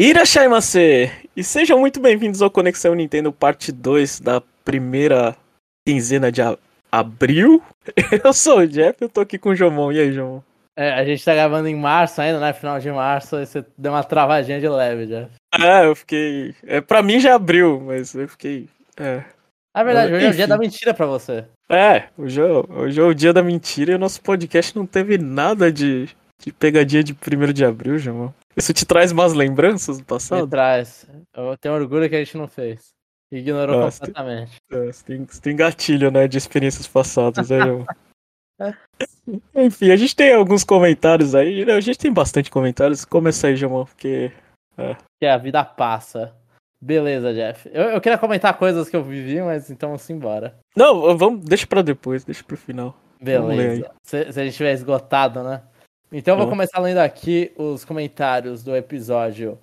Irashaimase! E sejam muito bem-vindos ao Conexão Nintendo Parte 2 da primeira quinzena de a- abril. Eu sou o Jeff, eu tô aqui com o Jomon. E aí, Jomon? É, a gente tá gravando em março ainda, né? Final de março, aí você deu uma travadinha de leve já. Ah, eu fiquei. É, pra mim já abriu, mas eu fiquei. É. Na verdade, hoje é o dia da mentira pra você. É, hoje é, hoje é o dia da mentira e o nosso podcast não teve nada de, de pegadinha de 1 de abril, Jomon. Isso te traz más lembranças do Me passado? traz. Eu tenho orgulho que a gente não fez. Ignorou Nossa, completamente. É, Você tem, tem gatilho, né, de experiências passadas, né? Enfim, a gente tem alguns comentários aí. né, A gente tem bastante comentários. Começa aí, Jamon, porque. Que a vida passa. Beleza, Jeff. Eu, eu queria comentar coisas que eu vivi, mas então vamos embora. Não, vamos. Deixa pra depois, deixa pro final. Beleza. Se, se a gente tiver esgotado, né? Então vou começar lendo aqui os comentários do episódio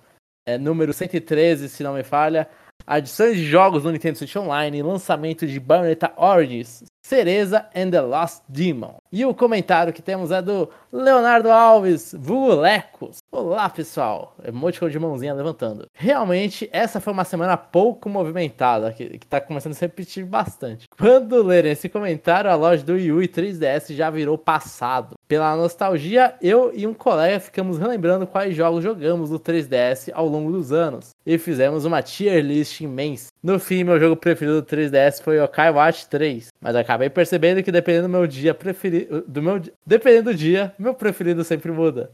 é, número 113, se não me falha. Adições de jogos no Nintendo Switch Online, lançamento de Bayonetta Origins, Cereza and the Lost Demon. E o comentário que temos é do Leonardo Alves, vulgo Lecos. Olá, pessoal. Emoticon de mãozinha levantando. Realmente, essa foi uma semana pouco movimentada, que, que tá começando a se repetir bastante. Quando lerem esse comentário, a loja do Wii e 3DS já virou passado. Pela nostalgia, eu e um colega ficamos relembrando quais jogos jogamos no 3DS ao longo dos anos. E fizemos uma tier list imensa. No fim, meu jogo preferido do 3DS foi Yokai Watch 3. Mas acabei percebendo que dependendo do meu dia preferido. Do meu, dependendo do dia, meu preferido sempre muda.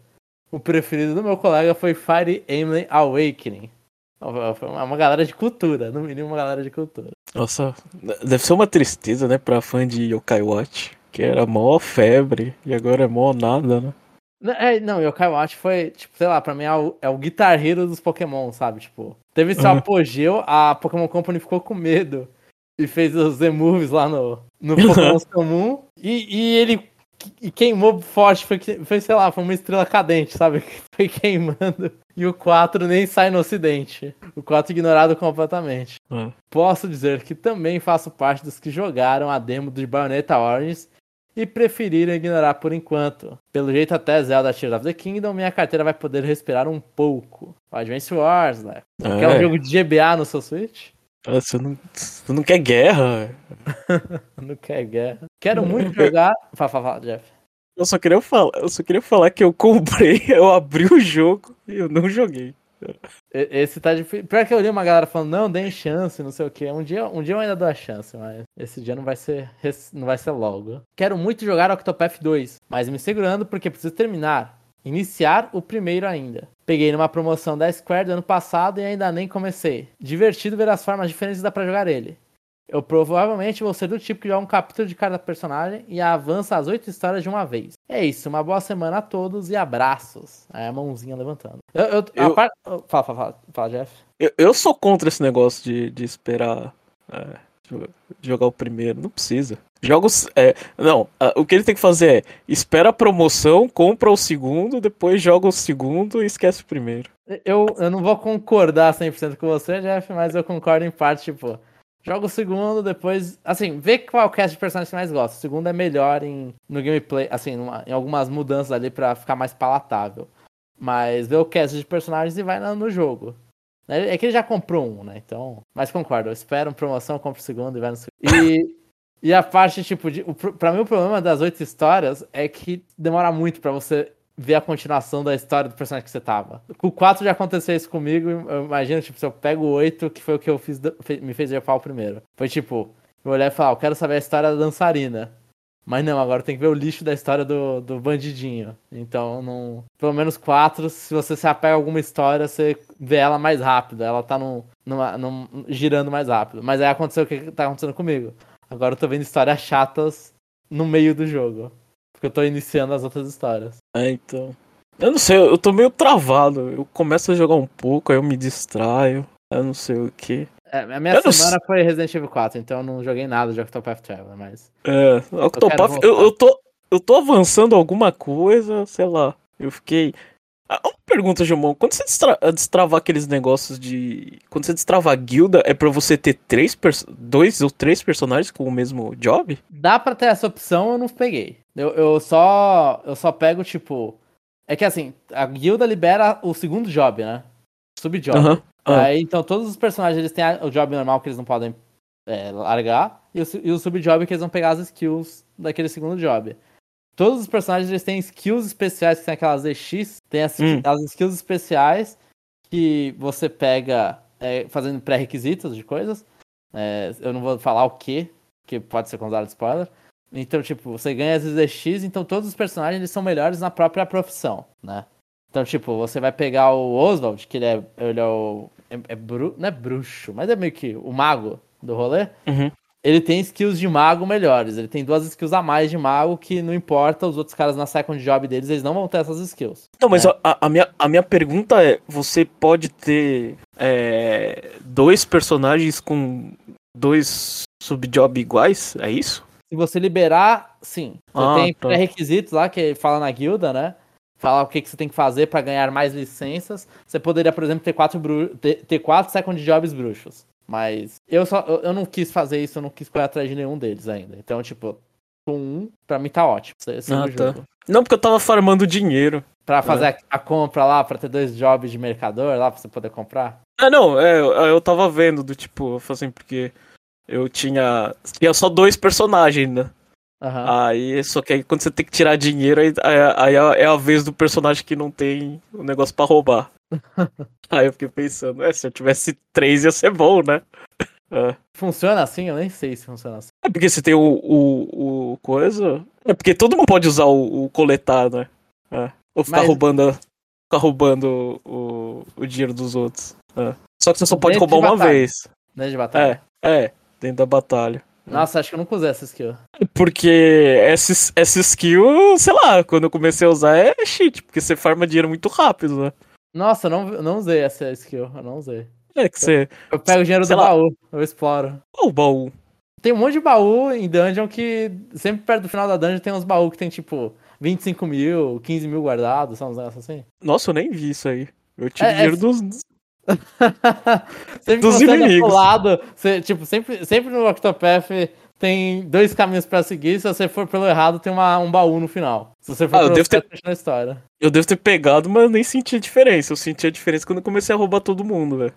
O preferido do meu colega foi Fire Emblem Awakening. Foi uma galera de cultura, no mínimo uma galera de cultura. Nossa, deve ser uma tristeza, né, pra fã de Yokai Watch. Que era mó febre e agora é mó nada, né? Não, É, não, Yokai Watch foi, tipo, sei lá, pra mim é o, é o Guitar Hero dos Pokémon, sabe? Tipo, teve seu apogeu, a Pokémon Company ficou com medo e fez os Z-Moves lá no, no Pokémon comum. E, e ele e queimou forte, foi, foi, sei lá, foi uma estrela cadente, sabe? Foi queimando. E o 4 nem sai no ocidente. O 4 ignorado completamente. É. Posso dizer que também faço parte dos que jogaram a demo de Bayonetta Origins e preferiram ignorar por enquanto. Pelo jeito, até Zelda Tears of the Kingdom, minha carteira vai poder respirar um pouco. O Advance Wars, né? Quer um É. jogo de GBA no seu Switch? Ah, Você não, você não quer guerra? Não quer guerra. Quero muito jogar. Fala, fala, fala, Jeff. Eu só queria falar, eu só queria falar que eu comprei, eu abri o jogo e eu não joguei. Esse tá difícil. Pior que eu li uma galera falando, não, deem chance, não sei o que. Um dia, um dia eu ainda dou a chance, mas esse dia não vai ser, não vai ser logo. Quero muito jogar Octopath 2, mas me segurando porque preciso terminar. Iniciar o primeiro ainda. Peguei numa promoção da Square do ano passado e ainda nem comecei. Divertido ver as formas diferentes que dá pra jogar ele. Eu provavelmente vou ser do tipo que joga um capítulo de cada personagem e avança as oito histórias de uma vez. É isso, uma boa semana a todos e abraços. Aí a mãozinha levantando. Eu, eu, Eu- par- Fala, fala, fala, fala, Jeff. Eu, eu sou contra esse negócio de, de esperar é, jogar o primeiro. Não precisa. Jogos. É, não, o que ele tem que fazer é espera a promoção, compra o segundo, depois joga o segundo e esquece o primeiro. Eu, eu não vou concordar 100% com você, Jeff, mas eu concordo em parte, tipo, joga o segundo, depois, assim, vê qual cast de personagem você mais gosta. O segundo é melhor em, no gameplay, assim, numa- em algumas mudanças ali pra ficar mais palatável. Mas vê o cast de personagens e vai no jogo. É é que ele já comprou um, né? Então, mas concordo, eu espero uma promoção, compro o segundo e vai no segundo. E, e a parte, tipo, de, o, pra mim o problema das oito histórias é que demora muito pra você ver a continuação da história do personagem que você tava. Com o 4 já aconteceu isso comigo, eu imagino, tipo, se eu pego o 8, que foi o que eu fiz, me fez dropar o primeiro. Foi tipo, eu olhar e falar, eu quero saber a história da dançarina. Mas não, agora tem que ver o lixo da história do, do bandidinho. Então, não. Pelo menos quatro, se você se apega a alguma história, você vê ela mais rápido. Ela tá num, numa, num- girando mais rápido. Mas aí aconteceu o que tá acontecendo comigo. Agora eu tô vendo histórias chatas no meio do jogo. Porque eu tô iniciando as outras histórias. É, então. Eu não sei, eu tô meio travado. Eu começo a jogar um pouco, aí eu me distraio. Eu não sei o que. É, a minha Eu não semana foi Resident Evil 4, então eu não joguei nada de Octopath Traveler, mas. É, Octopath, eu, eu, tô, eu tô avançando alguma coisa, sei lá. Eu fiquei. Ah, uma pergunta, Gilmão. Quando você destra destravar aqueles negócios de. Quando você destrava a guilda, é pra você ter três perso- dois ou três personagens com o mesmo job? Dá pra ter essa opção, eu não peguei. Eu, eu só. Eu só pego, tipo. É que assim, a guilda libera o segundo job, né? subjob. Aham. Ah. Aí, então, todos os personagens eles têm o job normal que eles não podem é, largar, e o, e o subjob que eles vão pegar as skills daquele segundo job. Todos os personagens eles têm skills especiais, que tem aquelas EX, tem as, Hum. as skills especiais que você pega é, fazendo pré-requisitos de coisas. É, eu não vou falar o que, que pode ser considerado spoiler. Então, tipo, você ganha as EX, então todos os personagens eles são melhores na própria profissão, né? Então, tipo, você vai pegar o Oswald, que ele é, ele é o. É, é bru, não é bruxo, mas é meio que o mago do rolê. Uhum. Ele tem skills de mago melhores. Ele tem duas skills a mais de mago que não importa, os outros caras na second job deles, eles não vão ter essas skills. Não, mas É. a, a minha, a minha pergunta é: você pode ter é, dois personagens com dois subjob iguais? É isso? Se você liberar, sim. Você Ah, tem tá. pré-requisitos lá que fala na guilda, né? Fala o que, que você tem que fazer pra ganhar mais licenças. Você poderia, por exemplo, ter quatro, bru... ter, quatro second jobs bruxos. Mas eu só eu, não quis fazer isso, eu não quis correr atrás de nenhum deles ainda. Então, tipo, com um, pra mim tá ótimo. Esse- é Ah, tá. jogo. Não, porque eu tava farmando dinheiro. Pra fazer a, a compra lá, pra ter dois jobs de mercador lá, pra você poder comprar. Ah, não, é, eu, eu tava vendo do tipo, assim, porque eu tinha. Tinha só dois personagens, né? Aham. Aí, só que aí quando você tem que tirar dinheiro, aí, aí é é a vez do personagem que não tem o negócio pra roubar. aí eu fiquei pensando, é, se eu tivesse três ia ser bom, né? É. Funciona assim? Eu nem sei se funciona assim. É porque você tem o, o, o coisa. É porque todo mundo pode usar o, o coletar, né? É. Ou ficar Mas- roubando. Ficar roubando o, o dinheiro dos outros. É. Só que você só pode Dentro de roubar uma batalha. vez. Né, de batalha. É, é, dentro da batalha. Nossa, acho que eu nunca usei essa skill. Porque essa, essa skill, sei lá, quando eu comecei a usar é cheat, porque você farma dinheiro muito rápido, né? Nossa, eu não, eu não usei essa skill. Eu não usei. É que você. Eu pego o dinheiro do lá. baú, eu exploro. Ó, o baú. Tem um monte de baú em dungeon que sempre perto do final da dungeon tem uns baús que tem tipo 25 mil, 15 mil guardados, são uns negócios assim. Nossa, eu nem vi isso aí. Eu tive É, é- dinheiro dos. sempre Dos você inimigos. lado, você, tipo, sempre, sempre no Octopath tem dois caminhos pra seguir, se você for pelo errado tem uma, um baú no final. Se você for Ah, eu pelo devo ter- certo, na história. Eu devo ter pegado, mas eu nem senti a diferença. Eu senti a diferença quando eu comecei a roubar todo mundo, velho.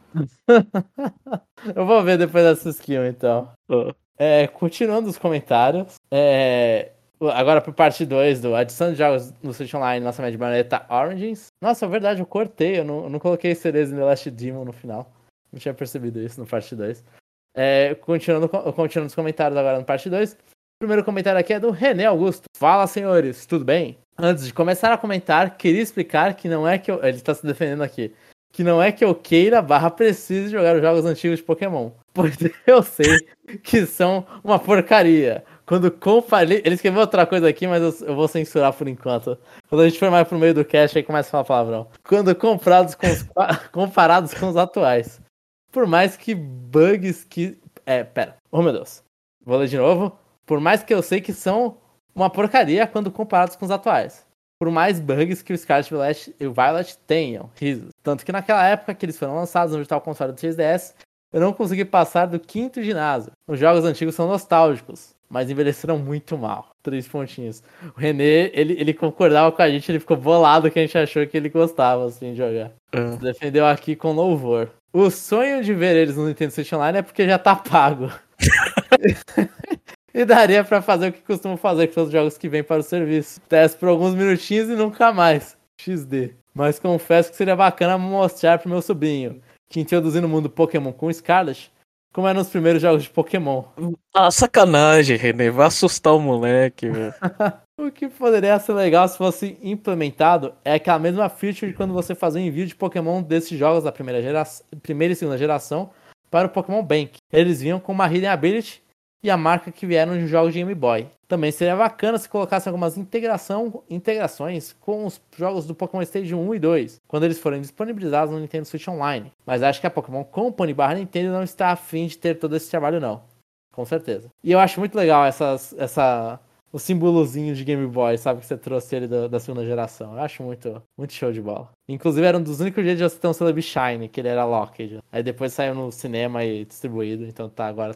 Eu vou ver depois dessa skill então. Ah. É, continuando os comentários, é, agora pro parte 2 do adição de jogos no Switch Online, lançamento de Bayonetta Origins. Nossa, é verdade, eu cortei, eu não, eu não coloquei Cereza The Last Demon no final. Não tinha percebido isso no parte 2. É, continuando, co- continuando os comentários agora no parte 2. O primeiro comentário aqui é do René Augusto. Fala, senhores, tudo bem? Antes de começar a comentar, queria explicar que não é que eu... Ele tá se defendendo aqui. Que não é que eu queira barra precise jogar os jogos antigos de Pokémon. Pois eu sei que são uma porcaria. Quando comparei. Ele escreveu outra coisa aqui, mas eu, eu vou censurar por enquanto. Quando a gente for mais pro meio do cast, aí começa a falar palavrão. Quando comprados com os, comparados com os atuais. Por mais que bugs que. É, pera. Oh meu Deus. Vou ler de novo. Por mais que eu sei que são uma porcaria quando comparados com os atuais. Por mais bugs que o Scarlet Violet e o Violet tenham, risos. Tanto que naquela época que eles foram lançados no Virtual Console do 3DS, eu não consegui passar do quinto ginásio. Os jogos antigos são nostálgicos, mas envelheceram muito mal. Três pontinhos. O René, ele, ele concordava com a gente, ele ficou bolado que a gente achou que ele gostava assim, de jogar. Ah. Defendeu aqui com louvor. O sonho de ver eles no Nintendo Switch Online é porque já tá pago. e daria pra fazer o que costumo fazer com os jogos que vêm para o serviço. Teste por alguns minutinhos e nunca mais. XD. Mas confesso que seria bacana mostrar pro meu sobrinho que introduzindo o mundo Pokémon com Scarlet, como é nos primeiros jogos de Pokémon. Ah, sacanagem, René. Vai assustar o moleque, velho. O que poderia ser legal se fosse implementado é aquela mesma feature de quando você fazia o envio de Pokémon desses jogos da primeira, gera... primeira e segunda geração para o Pokémon Bank. Eles vinham com uma Hidden Ability e a marca que vieram de jogos de Game Boy. Também seria bacana se colocasse algumas integração... integrações com os jogos do Pokémon Stage 1 e 2, quando eles forem disponibilizados no Nintendo Switch Online. Mas acho que a Pokémon Company barra Nintendo não está afim de ter todo esse trabalho não. Com certeza. E eu acho muito legal essas, essa, o símbolozinho de Game Boy, sabe? Que você trouxe ele da, da segunda geração. Eu acho muito, muito show de bola. Inclusive, era um dos únicos jeitos de você ter um Celebi Shine, que ele era locked. Aí depois saiu no cinema e distribuído, então tá, agora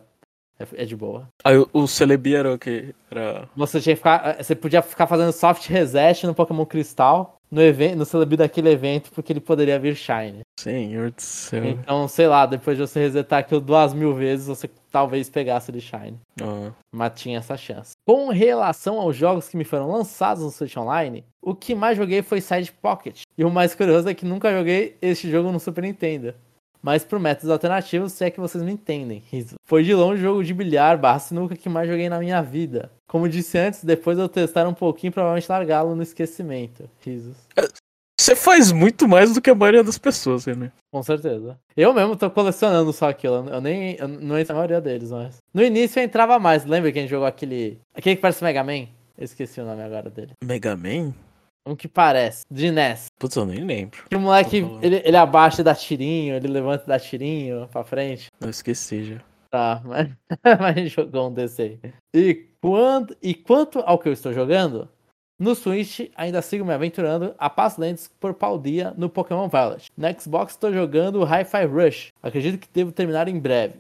é, é de boa. Aí o, o Celebi era o que? Era. Você tinha que ficar. Você podia ficar fazendo soft reset no Pokémon Cristal no, evento, no Celebi daquele evento, porque ele poderia vir Shine. Senhor do céu. Então, sei lá, depois de você resetar aquilo duas mil vezes, você talvez pegasse ele Shine. Ah, Mas tinha essa chance. Com relação aos jogos que me foram lançados no Switch Online, o que mais joguei foi Side Pocket. E o mais curioso é que nunca joguei este jogo no Super Nintendo. Mas por métodos alternativos, se é que vocês me entendem. Riso. Foi de longe o jogo de bilhar barra sinuca que mais joguei na minha vida. Como disse antes, depois eu testar um pouquinho, provavelmente largá-lo no esquecimento. Risos. Você faz muito mais do que a maioria das pessoas, né? Com certeza. Eu mesmo tô colecionando só aquilo. Eu nem. Eu não entro na maioria deles, mas. No início eu entrava mais. Lembra que a gente jogou aquele. Aquele que parece Mega Man? Eu esqueci o nome agora dele. Mega Man? Um que parece. De NES. Putz, eu nem lembro. Que o moleque, ele, ele abaixa e dá tirinho, ele levanta e dá tirinho pra frente. Eu esqueci já. Tá, mas, mas a gente jogou um desse aí. E, quando, e quanto ao que eu estou jogando, no Switch ainda sigo me aventurando a passos lentos por pau dia no Pokémon Violet. No Xbox estou jogando o Hi-Fi Rush, acredito que devo terminar em breve.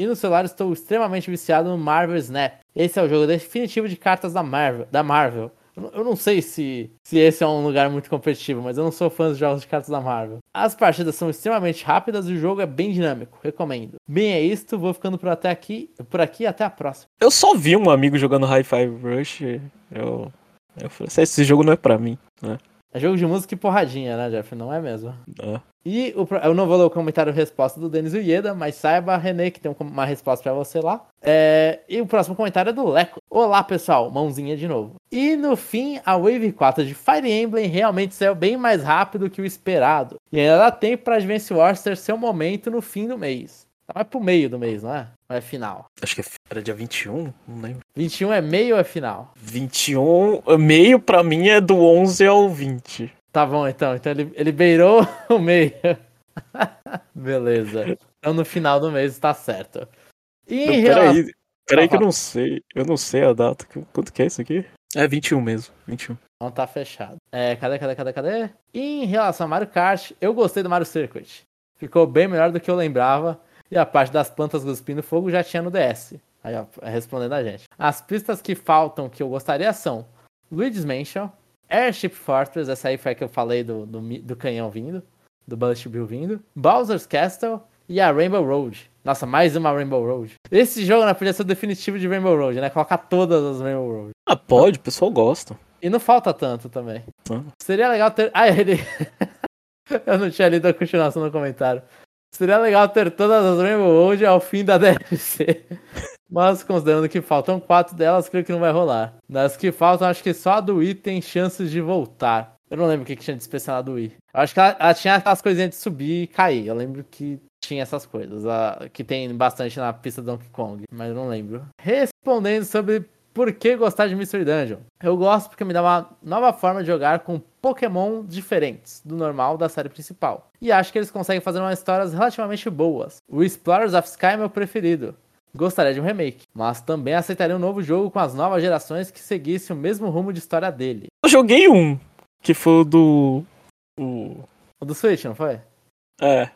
E no celular estou extremamente viciado no Marvel Snap. Esse é o jogo definitivo de cartas da Marvel. Da Marvel. Eu não- sei se, se esse é um lugar muito competitivo, mas eu não sou fã dos jogos de cartas da Marvel. As partidas são extremamente rápidas e o jogo é bem dinâmico, recomendo. Bem, é isto, vou ficando por, até aqui, por aqui até a próxima. Eu só vi um amigo jogando Hi-Fi Rush. Eu, eu falei, "Esse- esse jogo não é pra mim. Né? É jogo de música e porradinha, né, Jeff? Não é mesmo? Ah, E o, eu não vou ler o comentário resposta do Denis Ueda, mas saiba, René, que tem um uma resposta pra você lá. É, e o próximo comentário é do Leco. Olá, pessoal, mãozinha de novo. E no fim, a Wave 4 de Fire Emblem realmente saiu bem mais rápido que o esperado. E ainda dá tempo pra Advance Wars ter seu momento no fim do mês. Tá mais pro meio do mês, não é? Ou é final? acho que era dia 21, não lembro. 21 é meio ou é final? 21, meio pra mim é do 11 ao 20. Tá bom, então. Então ele, ele beirou o meio. Beleza. Então no final do mês tá certo. E Não, relação... peraí, peraí que eu não sei. Eu não sei a data. Quanto que é isso aqui? É 21 mesmo, 21. Não tá fechado. É, cadê, cadê, cadê, cadê? E em relação a Mario Kart, eu gostei do Mario Circuit. Ficou bem melhor do que eu lembrava. E a parte das plantas cuspindo fogo já tinha no DS. Aí, ó, respondendo a gente. As pistas que faltam que eu gostaria são Luigi's Mansion, Airship Fortress, essa aí foi a que eu falei do, do, do canhão vindo, do Bullet Bill vindo, Bowser's Castle e a Rainbow Road. Nossa, mais uma Rainbow Road. Esse jogo né, podia ser o definitivo de Rainbow Road, né? Colocar todas as Rainbow Road. Ah, pode, o pessoal gosta. E não falta tanto também. Ah. Seria legal ter. Ah, ele. Eu não tinha lido a continuação no comentário. Seria legal ter todas as Rainbow Road ao fim da DLC. Mas considerando que faltam quatro delas, creio que não vai rolar. Das que faltam, acho que só a do Wii tem chances de voltar. Eu não lembro o que, que tinha de especial na do Wii. Eu acho que ela, ela tinha aquelas coisinhas de subir e cair. Eu lembro que tinha essas coisas. a- que tem bastante na pista do Donkey Kong. Mas eu não lembro. Respondendo sobre por que gostar de Mystery Dungeon. Eu gosto porque me dá uma nova forma de jogar com Pokémon diferentes do normal da série principal. E acho que eles conseguem fazer umas histórias relativamente boas. O Explorers of Sky é meu preferido. Gostaria de um remake, mas também aceitaria um novo jogo com as novas gerações que seguisse o mesmo rumo de história dele. Eu joguei um, que foi o do. O. O do Switch, não foi? É.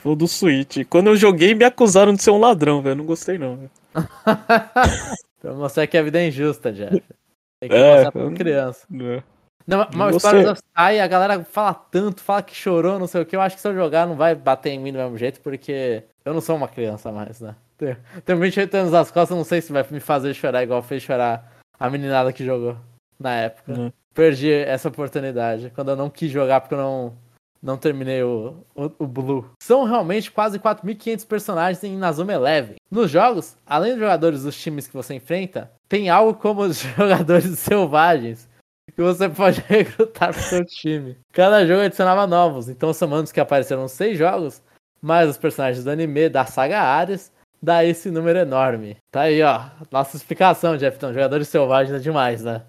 Foi o do Switch. Quando eu joguei, me acusaram de ser um ladrão, velho. Não gostei, não. velho. pra mostrar que a vida é injusta, Jeff. Tem que É, mostrar pra criança. É. Não, mas o Você- a galera fala tanto, fala que chorou, não sei o que. Eu acho que se eu jogar não vai bater em mim do mesmo jeito, porque eu não sou uma criança mais, né? Tenho- Tenho 28 anos nas costas, não sei se vai me fazer chorar igual fez chorar a meninada que jogou na época. Uhum. Perdi essa oportunidade, quando eu não quis jogar porque eu não, não terminei o, o, o Blue. São realmente quase 4.500 personagens em Nazuma Eleven. Nos jogos, além dos jogadores dos times que você enfrenta, tem algo como os jogadores selvagens que você pode recrutar pro seu time. Cada jogo adicionava novos, então somando os que apareceram seis jogos, mais os personagens do anime da saga Ares, dá esse número enorme. Tá aí, ó. Nossa explicação, Jeff. Então, jogadores selvagens é demais, né?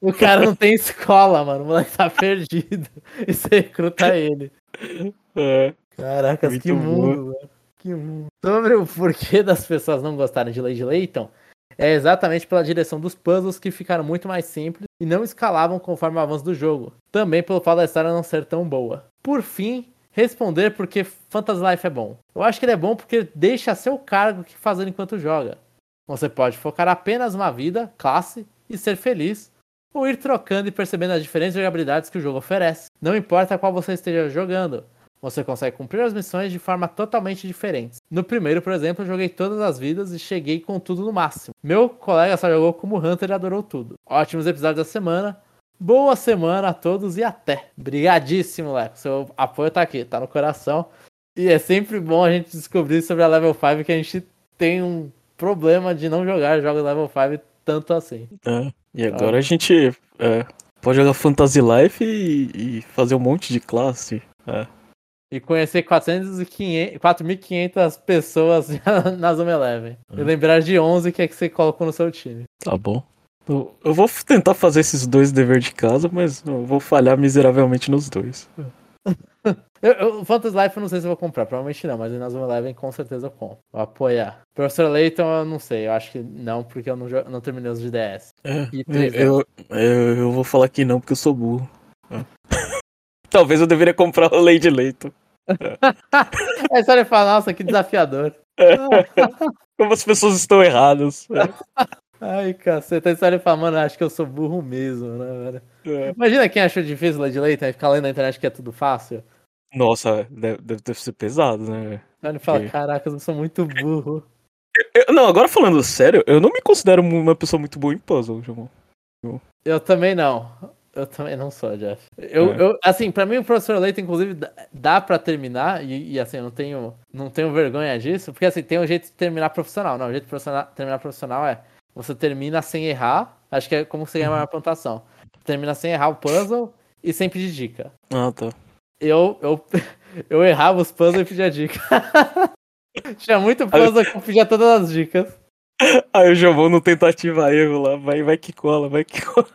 O cara não tem escola, mano. O moleque tá perdido. E você recruta ele. É. Caracas, Muito que bom. mundo, velho. Que mundo. Sobre o porquê das pessoas não gostarem de Lady Layton, é exatamente pela direção dos puzzles que ficaram muito mais simples e não escalavam conforme o avanço do jogo. Também pelo fato da história não ser tão boa. Por fim, responder porque Phantasy Life é bom. Eu acho que ele é bom porque deixa a seu cargo o que fazer enquanto joga. Você pode focar apenas uma vida, classe e ser feliz, ou ir trocando e percebendo as diferentes jogabilidades que o jogo oferece. Não importa qual você esteja jogando, você consegue cumprir as missões de forma totalmente diferente. No primeiro, por exemplo, eu joguei todas as vidas e cheguei com tudo no máximo. Meu colega só jogou como Hunter e adorou tudo. Ótimos episódios da semana. Boa semana a todos e até. Brigadíssimo, Leco. Seu apoio tá aqui, tá no coração. E é sempre bom a gente descobrir sobre a Level 5 que a gente tem um problema de não jogar jogos Level 5 tanto assim. É, e agora a gente é, pode jogar Fantasy Life e, e, fazer um monte de classe. É. E conhecer 4.500 pessoas na Zona Eleven. É. E lembrar de 11 que é que você colocou no seu time. Tá bom. Eu vou tentar fazer esses dois deveres de casa, mas eu vou falhar miseravelmente nos dois. eu, eu, Life eu não sei se eu vou comprar, provavelmente não, mas o Inazuma Eleven com certeza eu compro. Vou apoiar. Professor Layton eu não sei, eu acho que não, porque eu não, não terminei os de DS. É, eu, eu, eu, vou falar que não, porque eu sou burro. É. Talvez eu deveria comprar o Lady Layton. É. Aí ele fala, nossa, que desafiador. É. Como as pessoas estão erradas. Ai, caceta, aí ele fala, mano, acho que eu sou burro mesmo, né, velho? É. Imagina quem achou difícil Lady Layton e ficar lendo na internet que é tudo fácil. Nossa, deve, deve ser pesado, né? Aí ele fala, caraca, eu sou muito burro. Eu, não, agora falando sério, eu não me considero uma pessoa muito boa em puzzle, João. Eu também não. Eu também não sou, Jeff. Eu, é. eu, assim, pra mim o professor Leite, inclusive, dá, pra terminar, e, e, assim, eu não tenho, não tenho vergonha disso, porque assim, tem um jeito de terminar profissional. Não, o jeito de profissional, terminar profissional é você termina sem errar. Acho que é como você ganha uma pontuação. Termina sem errar o puzzle e sem pedir dica. Ah, tá. Eu, eu, eu errava os puzzles e pedia dica. Tinha muito puzzle que eu pedia todas as dicas. Aí o Jovão no tentativa erro lá, vai, vai que cola, vai que cola.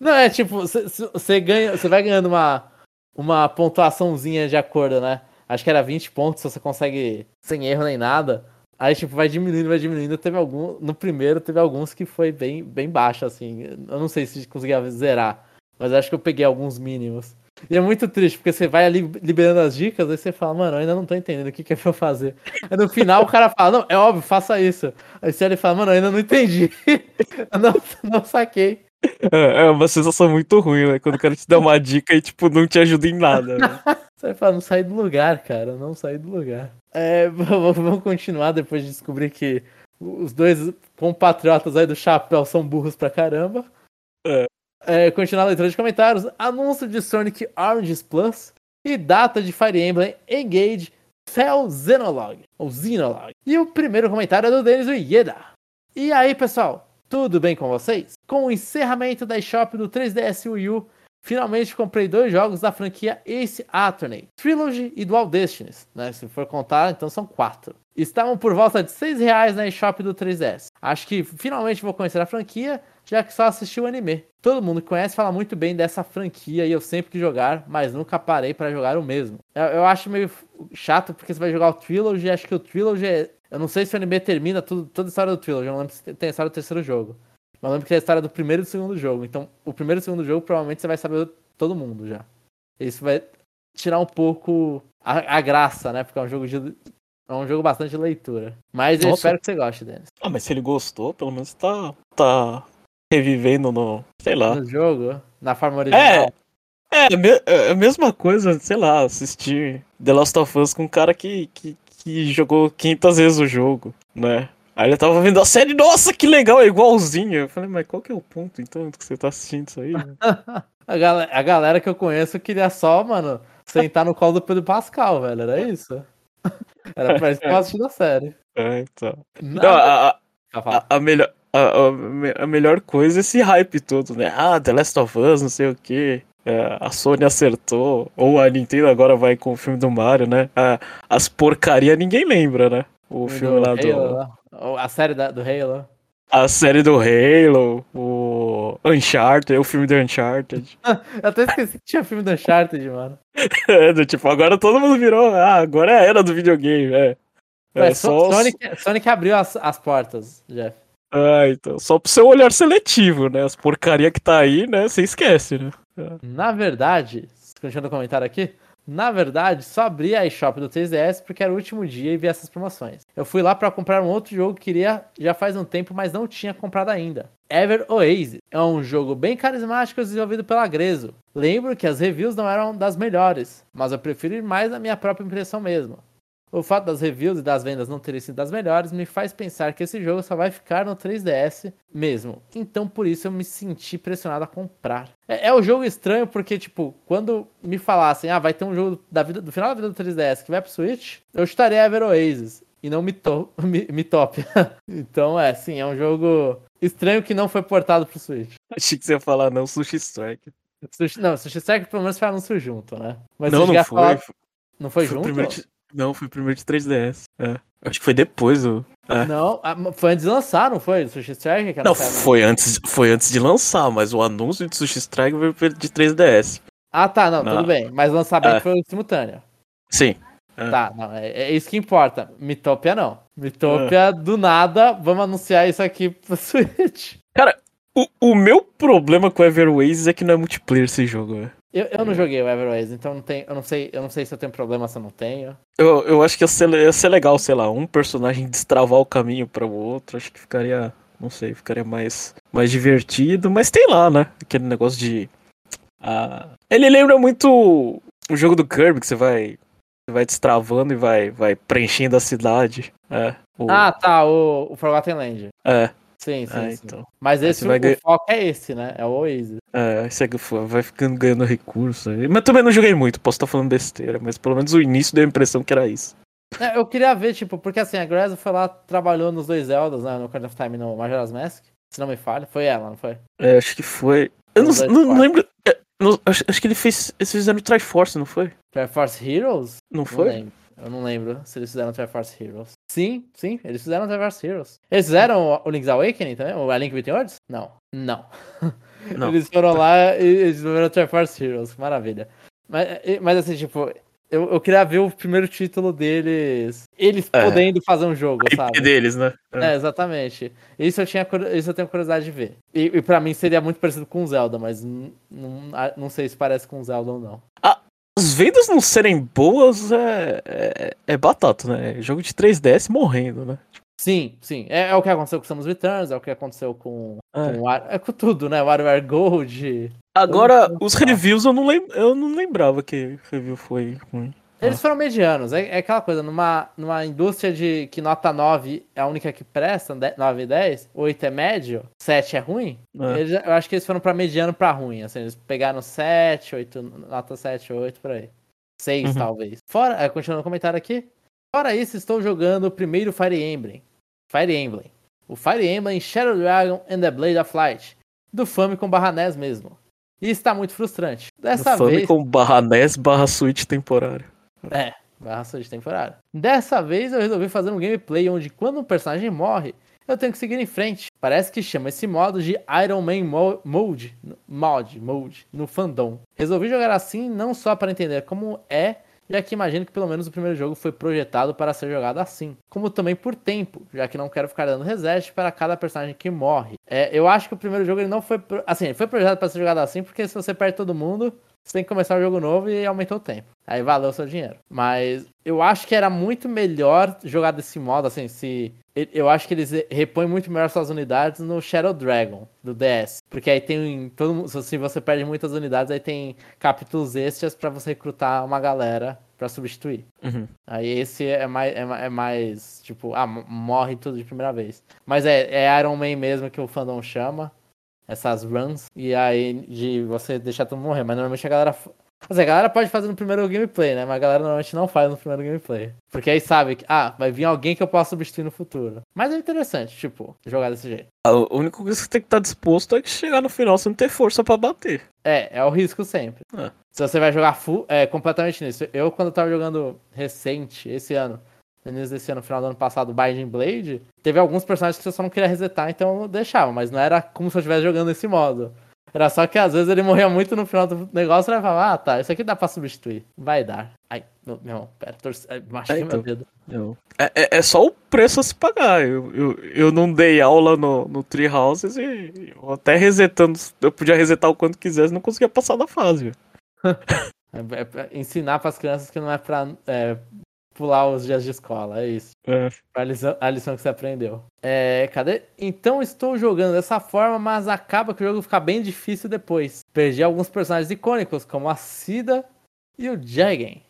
Não, é tipo, você ganha, você vai ganhando uma, uma pontuaçãozinha de acordo, né? Acho que era 20 pontos, você consegue sem erro nem nada. Aí, tipo, vai diminuindo, vai diminuindo. Teve algum. No primeiro, teve alguns que foi bem, bem baixo, assim. Eu não sei se conseguia zerar. Mas acho que eu peguei alguns mínimos. E é muito triste, porque você vai ali liberando as dicas, aí você fala, mano, eu ainda não tô entendendo o que, que é pra eu fazer. Aí no final o cara fala, não, é óbvio, faça isso. Aí você olha e fala, mano, eu ainda não entendi. eu não, não saquei. É, é uma sensação muito ruim, né? Quando o cara te dá uma dica e, tipo, não te ajuda em nada. Né? Você vai falar, não sair do lugar, cara, não sair do lugar. É, vamos continuar depois de descobrir que os dois compatriotas aí do chapéu são burros pra caramba. É. É, continuar a leitura de comentários. Anúncio de Sonic Oranges Plus e data de Fire Emblem Engage Cell Xenolog, ou Xenolog. E o primeiro comentário é do Denis Ueda. E aí, pessoal, tudo bem com vocês? Com o encerramento da eShop do 3DS Wii U, Finalmente comprei dois jogos da franquia Ace Attorney, Trilogy e Dual Destinies, né? Se for contar, então são quatro. Estavam por volta de seis reais na eShop do 3DS. Acho que finalmente vou conhecer a franquia, já que só assisti o anime. Todo mundo que conhece fala muito bem dessa franquia e eu sempre quis jogar, mas nunca parei para jogar o mesmo. Eu, eu, acho meio chato porque você vai jogar o Trilogy, acho que o Trilogy é... Eu não sei se o anime termina tudo, toda a história do Trilogy, eu não lembro se tem a história do terceiro jogo. Mas lembro que é a história do primeiro e do segundo jogo. Então, o primeiro e o segundo jogo, provavelmente você vai saber todo mundo já. Isso vai tirar um pouco a, a graça, né? Porque é um jogo de. É um jogo bastante de leitura. Mas eu espero que você goste, Denis. Ah, mas se ele gostou, pelo menos tá. tá revivendo no. sei lá. No jogo? Na forma original. É, é, é a mesma coisa, sei lá, assistir The Last of Us com um cara que, que, que jogou 500 vezes o jogo, né? Aí ele tava vendo a série, nossa, que legal, é igualzinho. Eu falei, mas qual que é o ponto, então, que você tá assistindo isso aí? a, galera, a galera que eu conheço queria só, mano, sentar no colo do Pedro Pascal, velho, era isso? Era pra isso que eu assistindo a série. É, então. Não, a, a, a, a, melhor, a, a, melhor coisa é esse hype todo, né? Ah, The Last of Us, não sei o que. É, a Sony acertou, ou a Nintendo agora vai com o filme do Mario, né? as porcaria ninguém lembra, né? O filme lá do. A série da, do Halo. A série do Halo, o Uncharted, o filme do Uncharted. Eu até esqueci que tinha filme do Uncharted, mano. é, tipo, agora todo mundo virou. Ah, agora é a era do videogame, é. é só Sonic, Sonic abriu as, as portas, Jeff. Ah, então. Só pro seu olhar seletivo, né? As porcaria que tá aí, né? Você esquece, né? Na verdade, continuando o comentário aqui, Na verdade, só abri a eShop do 3DS porque era o último dia e vi essas promoções. Eu fui lá para comprar um outro jogo que queria já faz um tempo, mas não tinha comprado ainda. Ever Oasis é um jogo bem carismático desenvolvido pela Grezzo. Lembro que as reviews não eram das melhores, mas eu prefiro ir mais na minha própria impressão mesmo. O fato das reviews e das vendas não terem sido das melhores me faz pensar que esse jogo só vai ficar no 3DS mesmo. Então por isso eu me senti pressionado a comprar. É, é um jogo estranho porque, tipo, quando me falassem, ah, vai ter um jogo da vida, do final da vida do 3DS que vai pro Switch, eu estaria Ever Oasis e não me, to me, me top. então é, sim, é um jogo estranho que não foi portado pro Switch. Achei que você ia falar não, Sushi Strike. Sushi, não, Sushi Strike pelo menos foi anúncio junto, né? Mas não, não foi. Falar... Não foi, foi junto? Primeiro... Não, foi o primeiro de 3DS. É. Acho que foi depois. O... É. Não, foi antes de lançar, não foi? Do Sushi Strike? Não, foi antes, foi antes de lançar, mas o anúncio de Sushi Strike foi de 3DS. Ah, tá, não, não. tudo bem. Mas o lançamento é. foi simultâneo. Sim. É. Tá, não, é, é, isso que importa. Mitopia não. Mitopia, é. do nada, vamos anunciar isso aqui pro Switch. Cara, o, o meu problema com Everways é que não é multiplayer esse jogo, velho. Eu, eu não joguei o Everways, então não tem, eu, não sei, eu não sei se eu tenho problema se eu não tenho. Eu, eu acho que ia ser, ia ser legal, sei lá, um personagem destravar o caminho para o outro. Acho que ficaria, não sei, ficaria mais, mais divertido. Mas tem lá, né? Aquele negócio de. Ah, ele lembra muito o jogo do Kirby, que você vai, você vai destravando e vai, vai preenchendo a cidade. É, o... Ah, tá, o, o Forgotten Land. É. Sim, sim, é, sim. Então. Mas esse o ganha... foco é esse, né? É o Oasis. É, esse é que vai ficando ganhando recurso. Mas também não joguei muito, posso estar falando besteira, mas pelo menos o início deu a impressão que era isso. É, eu queria ver, tipo, porque assim, a Graza foi lá, trabalhou nos dois Zeldas, né? No Card of Time no Majora's Mask. Se não me falha, foi ela, não foi? É, acho que foi. Eu não, não, não, lembro. É, não, acho, acho, que ele fez. Eles fizeram Triforce, não foi? Triforce Heroes? Não foi? Não eu não lembro se eles fizeram Triforce Heroes. Sim, sim, eles fizeram Triforce Heroes. Eles fizeram o Link's Awakening também? O A Link Between Worlds? Não. Não. não. eles foram lá e eles fizeram Triforce Heroes. Maravilha. Mas, mas assim, tipo, eu, eu queria ver o primeiro título deles. Eles é. podendo fazer um jogo, a sabe? deles, né? É. é. exatamente. Isso eu, tinha, isso eu tenho curiosidade de ver. E, e pra mim seria muito parecido com Zelda, mas não, não sei se parece com Zelda ou não. Ah, as vendas não serem boas é, é, é, batata, né? Jogo de 3DS morrendo, né? Sim, sim. É, é, o que aconteceu com Samus Returns, é o que aconteceu com. É, com, é com tudo, né? WarioWare Gold. Agora, os reviews eu não, lem eu não lembrava que review foi ruim. Eles foram medianos. É, é, aquela coisa, numa, numa indústria de que nota 9 é a única que presta, 9 e 10, 8 é médio, 7 é ruim. É. Eles, eu acho que eles foram pra mediano pra ruim. Assim, eles pegaram 7, 8, nota 7, 8 por aí. 6, uhum. talvez. Fora, é, continuando o comentário aqui. Fora isso, estou jogando o primeiro Fire Emblem. Fire Emblem. O Fire Emblem Shadow Dragon and the Blade of Light. Do Famicom barra NES mesmo. E está muito frustrante. Dessa do vez. Famicom barra NES barra Switch temporário. É, barra de temporada. Dessa vez eu resolvi fazer um gameplay onde quando um personagem morre, eu tenho que seguir em frente. Parece que chama esse modo de Iron Man Mode, mod, mode no fandom. Resolvi jogar assim não só para entender como é, já que imagino que pelo menos o primeiro jogo foi projetado para ser jogado assim, como também por tempo, já que não quero ficar dando reset para cada personagem que morre. É, eu acho que o primeiro jogo ele não foi, assim, foi projetado para ser jogado assim, porque se você perde todo mundo, você tem que começar o jogo novo e aumentou o tempo. Aí valeu o seu dinheiro. Mas eu acho que era muito melhor jogar desse modo, assim, se. Eu acho que eles repõem muito melhor suas unidades no Shadow Dragon, do DS. Porque aí tem. Todo, se você perde muitas unidades, aí tem capítulos extras para você recrutar uma galera para substituir. Uhum. Aí esse é mais, é, é, mais, tipo, ah, morre tudo de primeira vez. Mas é, é Iron Man mesmo que o fandom chama essas runs, e aí de você deixar todo mundo morrer. Mas normalmente a galera. Assim, a galera pode fazer no primeiro gameplay, né? Mas a galera normalmente não faz no primeiro gameplay. Porque aí sabe que, ah, vai vir alguém que eu possa substituir no futuro. Mas é interessante, tipo, jogar desse jeito. A única coisa que você tem que estar disposto é que chegar no final não ter força para bater. É, é o risco sempre. É. Se você vai jogar full, é completamente nisso. Eu, quando eu tava jogando recente, esse ano, no início desse ano, no final do ano passado, Binding Blade, teve alguns personagens que você só não queria resetar, então eu deixava, mas não era como se eu estivesse jogando esse modo. Era só que às vezes ele morria muito no final do negócio e eu falava, ah tá, isso aqui dá pra substituir. Vai dar. Ai, meu irmão, pera, torce... machuquei é, então, meu dedo. É, é, é, só o preço a se pagar. Eu, eu, eu não dei aula no, no Tree Houses e até resetando, eu podia resetar o quanto quisesse, não conseguia passar da fase. É, é pra ensinar pras crianças que não é pra é, pular os dias de escola, é isso. É. A lição, a lição que você aprendeu. É, cadê? Então estou jogando dessa forma, mas acaba que o jogo fica bem difícil depois. Perdi alguns personagens icônicos, como a Cida e o Jagen.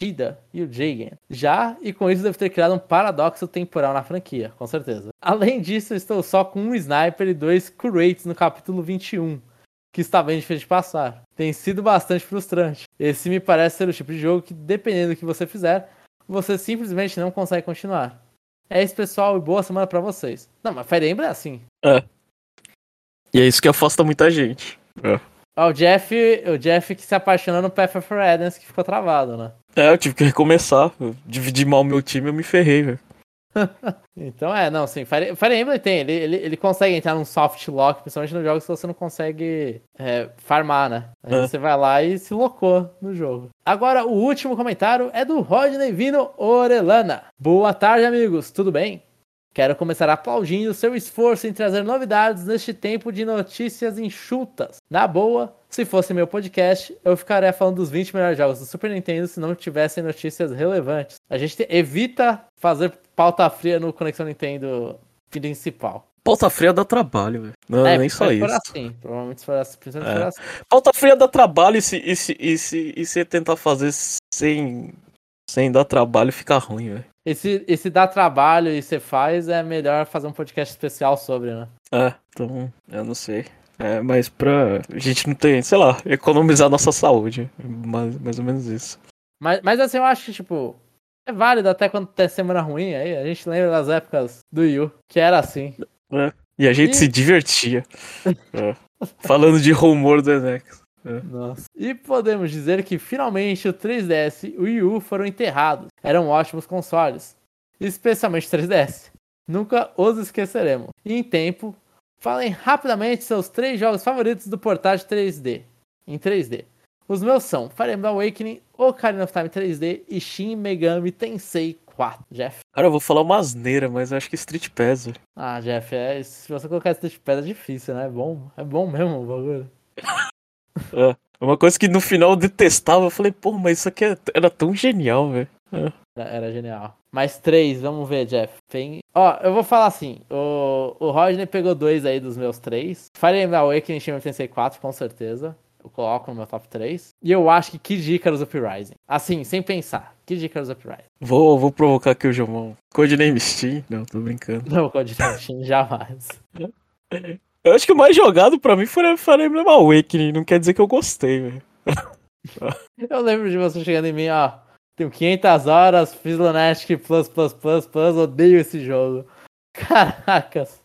Shida e o Jagen. Já, e com isso devo ter criado um paradoxo temporal na franquia, com certeza. Além disso, estou só com um sniper e dois curates no capítulo 21, que está bem difícil de passar. Tem sido bastante frustrante. Esse me parece ser o tipo de jogo que, dependendo do que você fizer, você simplesmente não consegue continuar. É isso, pessoal, e boa semana pra vocês. Não, mas Fire Emblem é assim. E é isso que afasta muita gente. Ó, o Jeff, o Jeff que se apaixonou no Path of Redence que ficou travado, né? É, eu tive que recomeçar. Eu dividi mal meu time, eu me ferrei, velho. Então é, não, sim. Fire, Fire Emblem tem, ele, ele, ele consegue entrar num soft lock, principalmente nos jogos que você não consegue é, farmar, né? Aí É. você vai lá e se locou no jogo. Agora, o último comentário é do Rodney Vino Orelana. Boa tarde, amigos, tudo bem? Quero começar aplaudindo seu esforço em trazer novidades neste tempo de notícias enxutas. Na boa, se fosse meu podcast, eu ficaria falando dos 20 melhores jogos do Super Nintendo se não tivessem notícias relevantes. A gente te- evita fazer pauta fria no Conexão Nintendo principal. Pauta fria dá trabalho, velho. Não é nem só isso. assim, provavelmente se for assim, É. assim. Pauta fria dá trabalho e se, e se, e se, e se tentar fazer sem, sem dar trabalho fica ruim, velho. E se, e se dá trabalho e você faz, é melhor fazer um podcast especial sobre, né? É, então, eu não sei. É, mas pra a gente não ter, sei lá, economizar nossa saúde. Mais, mais ou menos isso. Mas, mas assim, eu acho que, tipo, é válido até quando tem semana ruim aí. A gente lembra das épocas do Yu, que era assim. E a gente E- se divertia. É. Falando de rumor do Enex. Nossa. E podemos dizer que finalmente o 3DS e o Wii U foram enterrados. Eram ótimos consoles. Especialmente o 3DS. Nunca os esqueceremos. E em tempo, falem rapidamente seus três jogos favoritos do portátil 3D. Em 3D. Os meus são Fire Emblem Awakening, Ocarina of Time 3D e Shin Megami Tensei 4. Jeff. Cara, eu vou falar uma asneira, mas eu acho que Street Pass, velho. Ah, Jeff, é, se você colocar de pedra é difícil, né? É bom. É bom mesmo o bagulho. É. Uma coisa que no final eu detestava, eu falei, pô, mas isso aqui é- era tão genial, velho. Era, era genial. Mais três, vamos ver, Jeff. Tem... Ó, eu vou falar assim. O, o Rodney pegou dois aí dos meus três. Fire Emblem Awakening Tensei 4, com certeza. Eu coloco no meu top 3. E eu acho que Kid Icarus Uprising. Assim, sem pensar. Kid Icarus Uprising. Vou, vou provocar aqui o Jomão. Codename Steam? Não, tô brincando. Não, Code Team, jamais. Eu acho que o mais jogado pra mim foi Fire Emblem Awakening. Não quer dizer que eu gostei, velho. Eu lembro de você chegando em mim, ó. Tenho 500 horas, fiz Lunatic Plus, Plus, Plus, Plus, odeio esse jogo. Caracas.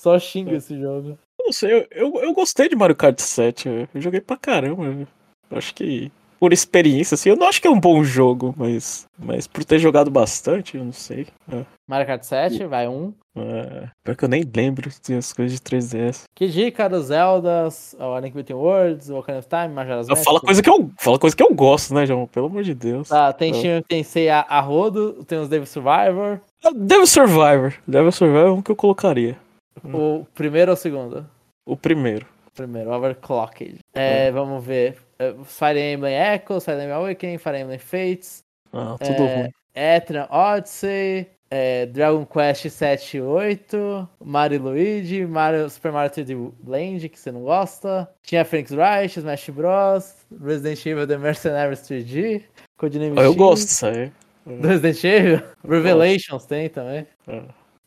Só xingo esse jogo. Eu não sei, eu, eu, eu gostei de Mario Kart 7. velho. Eu joguei pra caramba. acho que, por experiência, assim, eu não acho que é um bom jogo, mas, mas por ter jogado bastante, eu não sei. É, Mario Kart 7, vai um. é, pior que eu nem lembro das coisas de 3DS. Kid Icarus, Zeldas, o Link Between Worlds, o Ocarina of Time, Majora's Mask. fala coisa que eu, fala coisa que eu gosto, né, João? Pelo amor de Deus. Tá, tem É. Shin Tensei a, a rodo, tem os Devil Survivor. Devil Survivor. Devil Survivor é um que eu colocaria. O primeiro ou o segundo? O primeiro. Primeiro, Overclocked. É, vamos ver. É, Fire Emblem Echoes, Fire Emblem Awakening, Fire Emblem Fates, Ah, tudo É, ruim. Etrian Odyssey, é, Dragon Quest 7 e 8, Mario Luigi, Mario, Super Mario 3D Land, que você não gosta. Tinha Phoenix Wright, Smash Bros, Resident Evil The Mercenaries 3D, Codename Ah, eu X, gosto disso aí. Resident Evil. Revelations tem também. É.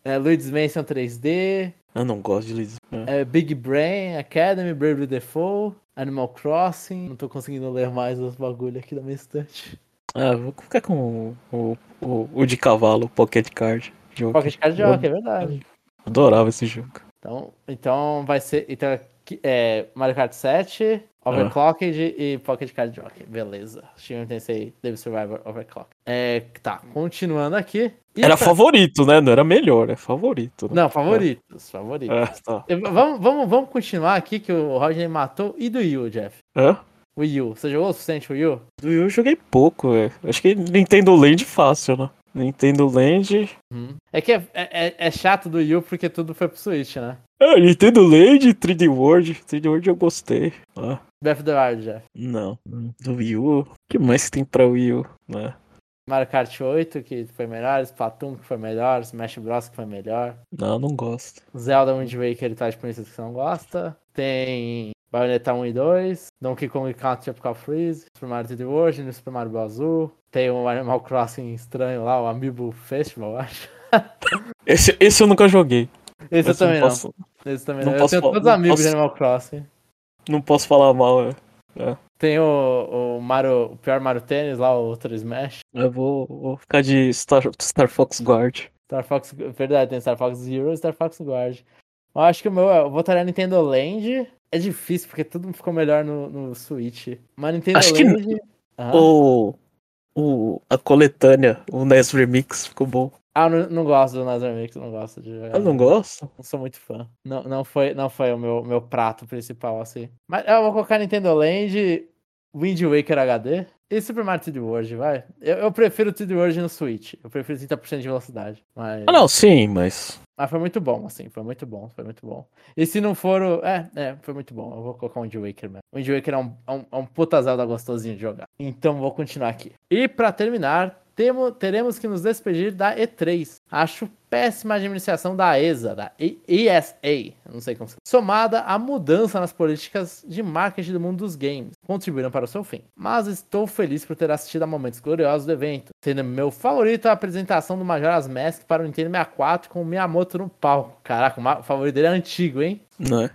É, Luigi's Mansion 3D, Eu não gosto de Liz. É. é, Big Brain, Academy, Bravely Default, Animal Crossing. Não tô conseguindo ler mais os bagulho aqui da minha estante. Ah, vou ficar com o, o, o, de cavalo, o Pocket Card. Jogo. Pocket Card Jockey, é verdade. Adorava esse jogo. Então, então vai ser. Então, é, Mario Kart 7, Overclocked e Pocket Card Jockey. Beleza. Shin Tensei, Devil Survivor, Overclocked. É, tá, continuando aqui. E Era pra- favorito, né? Não era melhor, é favorito. Né? Não, favoritos, favoritos. É, tá. Vamos, vamos, vamos continuar aqui que o Rodney matou. E do Yu, Jeff? Hã? O Yu. Você jogou o suficiente o Yu? Do Wii eu joguei pouco, velho. Acho que Nintendo Land fácil, né? Nintendo Land. Uhum. É que é, é, é chato do Wii U porque tudo foi pro Switch, né? Ah, Nintendo Land, 3D World. 3D World eu gostei. Ah, Breath of the Wild já. não. Do Wii U. O que mais tem pra Wii U? né? Mario Kart 8, que foi melhor, Splatoon, que foi melhor, Smash Bros, que foi melhor. Não, não gosto. Zelda Wind Waker, tá de que você não gosta. Tem Bayonetta 1 e 2, Donkey Kong Country Tropical Freeze, Super Mario 3D World, no Super Mario Bros. Azul. Tem o Animal Crossing estranho lá, o Amiibo Festival, eu acho. Esse, esse eu nunca joguei. Esse eu também não. posso, Esse também não não. Eu tenho todos os amigos de posso- Animal Crossing. Não posso falar mal, é. Tem o, o Mario, o pior Mario Tênis lá, o outro Smash. Eu vou, vou ficar de Star, Star Fox Guard. Star Fox, verdade, tem Star Fox Zero e Star Fox Guard. Eu acho que o meu, eu votaria Nintendo Land. É difícil, porque tudo ficou melhor no, no Switch. Mas Nintendo Acho que Land... Aham. O, o, a coletânea, o NES Remix, ficou bom. Ah, eu não, não gosto do Nazar Mix, não gosto de jogar. Eu não gosto. Não sou muito fã. Não, não, foi, não foi o meu, meu prato principal, assim. Mas eu vou colocar Nintendo Land, Wind Waker HD e Super Mario 3D World, vai. Eu, eu prefiro o 3D World no Switch. Eu prefiro 30% de velocidade. Mas, Ah, não, sim, mas. mas foi muito bom, assim. Foi muito bom, foi muito bom. E se não for o... É, é, foi muito bom. Eu vou colocar o Wind Waker mesmo. O Wind Waker é um, é um, é um puta Zelda gostosinho de jogar. Então vou continuar aqui. E pra terminar, temo, teremos que nos despedir da E3. Acho péssima administração da ESA, da ESA, não sei como se somada à mudança nas políticas de marketing do mundo dos games, contribuíram para o seu fim. Mas estou feliz por ter assistido a momentos gloriosos do evento, sendo meu favorito a apresentação do Majora's Mask para o Nintendo 64 com o Miyamoto no palco. Caraca, o favorito dele é antigo, hein? Não é?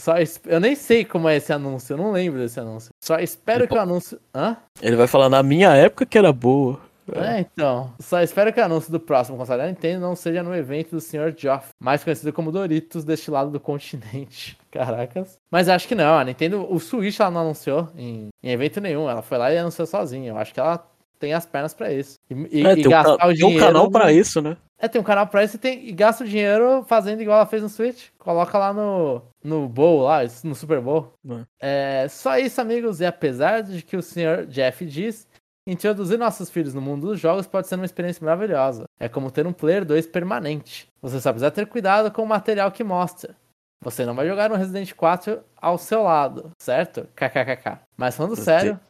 Só Eu nem sei como é esse anúncio, eu não lembro desse anúncio. Só espero que o anúncio. Hã? Ele vai falar na minha época que era boa. É, então. Só espero que o anúncio do próximo console da Nintendo não seja no evento do Sr. Joff, mais conhecido como Doritos deste lado do continente. Caracas. Mas acho que não, a Nintendo, o Switch ela não anunciou em, em evento nenhum, ela foi lá e anunciou sozinha. Eu acho que ela tem as pernas pra isso. E, É, e tem, um gastar ca- o tem um dinheiro. canal pra no- isso, né? É, tem um canal pra isso e, tem, e gasta o dinheiro fazendo igual ela fez no Switch. Coloca lá no, no Bowl, lá, no Super Bowl. É, só isso, amigos. E apesar de que o Sr. Jeff diz, introduzir nossos filhos no mundo dos jogos pode ser uma experiência maravilhosa. É como ter um Player 2 permanente. Você só precisa ter cuidado com o material que mostra. Você não vai jogar um Resident 4 ao seu lado, certo? KKKK. Mas falando sério,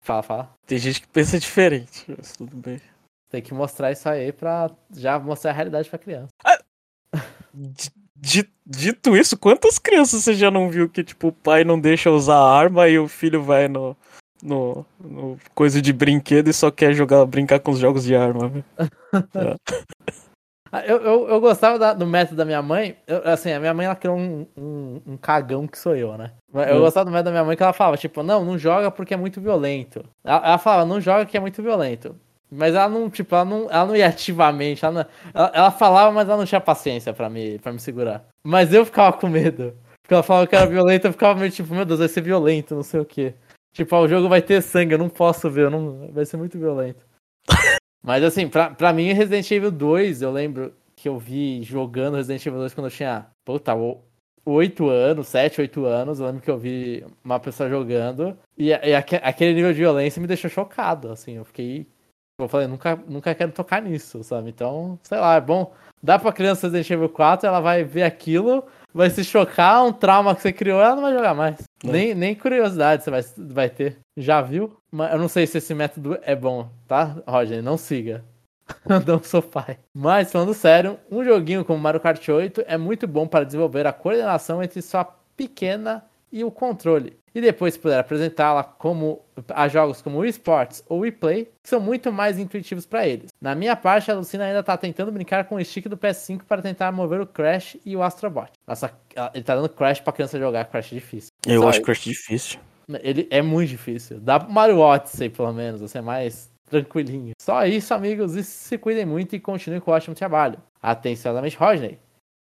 fala, fala. Tem gente que pensa diferente, mas tudo bem. Tem que mostrar isso aí pra já mostrar a realidade pra criança. Di- Dito isso, quantas crianças você já não viu que, tipo, o pai não deixa usar arma e o filho vai no, no, no coisa de brinquedo e só quer jogar, brincar com os jogos de arma? Ah, Eu, eu, eu gostava da- do método da minha mãe. eu- assim, a minha mãe ela criou um, um, um cagão que sou eu, né? Eu Hum. gostava do método da minha mãe que ela falava, tipo, não, não joga porque é muito violento. Ela, ela falava, não joga que é muito violento. Mas ela não, tipo, ela não, ela não ia ativamente. Ela, não- ela, ela falava, mas ela não tinha paciência pra me, pra me segurar. Mas eu ficava com medo. Porque ela falava que era violento, eu ficava meio tipo, meu Deus, vai ser violento, não sei o quê. Tipo, ah, o jogo vai ter sangue, eu não posso ver, não, vai ser muito violento. Mas assim, pra, pra mim, Resident Evil 2, eu lembro que eu vi jogando Resident Evil 2 quando eu tinha, puta, o- 8 anos, 7, 8 anos. Eu lembro que eu vi uma pessoa jogando e, e aque- aquele nível de violência me deixou chocado, assim. Eu fiquei. Eu falei, nunca, nunca quero tocar nisso, sabe? Então, sei lá, é bom. Dá pra criança Resident Evil 4, ela vai ver aquilo, vai se chocar, um trauma que você criou, ela não vai jogar mais. Não. Nem, nem curiosidade você vai, vai ter. Já viu? Mas eu não sei se esse método é bom, tá, Roger? Não siga. Eu não sou pai. Mas, falando sério, um joguinho como Mario Kart 8 é muito bom para desenvolver a coordenação entre sua pequena e o controle. E depois, se puder apresentá-la como a jogos como o eSports ou o ePlay, que são muito mais intuitivos para eles. Na minha parte, a Lucina ainda está tentando brincar com o stick do PS5 para tentar mover o Crash e o Astrobot. Nossa, ele tá dando Crash pra criança jogar, Crash difícil. Eu Só acho. Crash difícil. Ele é muito difícil. Dá pro Mario Odyssey, pelo menos, você é mais tranquilinho. Só isso, amigos, e se cuidem muito e continuem com o ótimo trabalho. Atenciosamente, Rodney.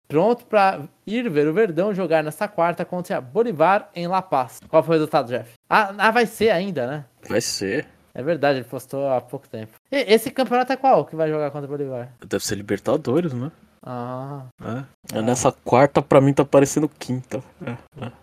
Pronto pra ir ver o Verdão jogar nesta quarta contra Bolivar em La Paz. Qual foi o resultado, Jeff? Ah, ah, vai ser ainda, né? Vai ser. É verdade, ele postou há pouco tempo. E esse campeonato é qual que vai jogar contra o Bolivar? Deve ser Libertadores, né? Ah, É. Nessa quarta, pra mim, tá parecendo quinta. É,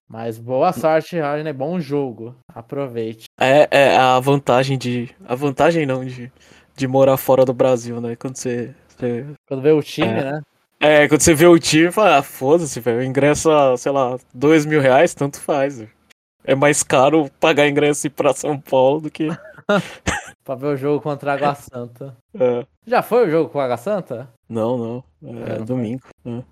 mas boa sorte, Rodney. Bom jogo. Aproveite. é, é a vantagem de. A vantagem não, de, de morar fora do Brasil, né? Quando você. você... Quando vê o time, É. né? É, quando você vê o time, fala, ah, foda-se, velho. O ingresso, a, sei lá, dois mil reais, tanto faz. velho. É mais caro pagar ingresso e ir pra São Paulo do que. Pra ver o jogo contra a Água Santa. É. Já foi o jogo com a Água Santa? Não, não. É, É, não domingo. É.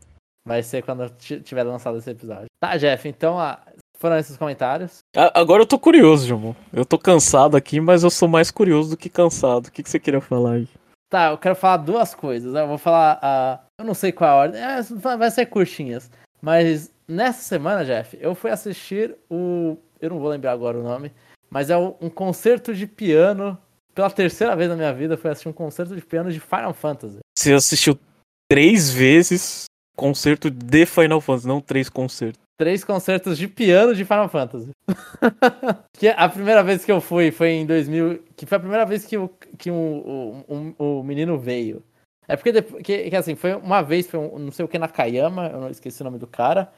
Vai ser quando ti- tiver lançado esse episódio. Tá, Jeff, então ah, foram esses comentários. A- Agora eu tô curioso, Jamon. Eu tô cansado aqui, mas eu sou mais curioso do que cansado. O que, que você queria falar aí? Tá, eu quero falar duas coisas. né? Eu vou falar. ah, eu não sei qual é a ordem. É, vai ser curtinhas. Mas nessa semana, Jeff, eu fui assistir o. Eu não vou lembrar agora o nome. Mas é um concerto de piano. Pela terceira vez na minha vida, eu fui assistir um concerto de piano de Final Fantasy. Você assistiu três vezes concerto de Final Fantasy, não três concertos. Três concertos de piano de Final Fantasy. que a primeira vez que eu fui foi em 2000. Que foi a primeira vez que o, que o, o, o menino veio. É porque, depois, que, que assim, foi uma vez, foi um, não sei o que, Nakayama, eu não esqueci o nome do cara.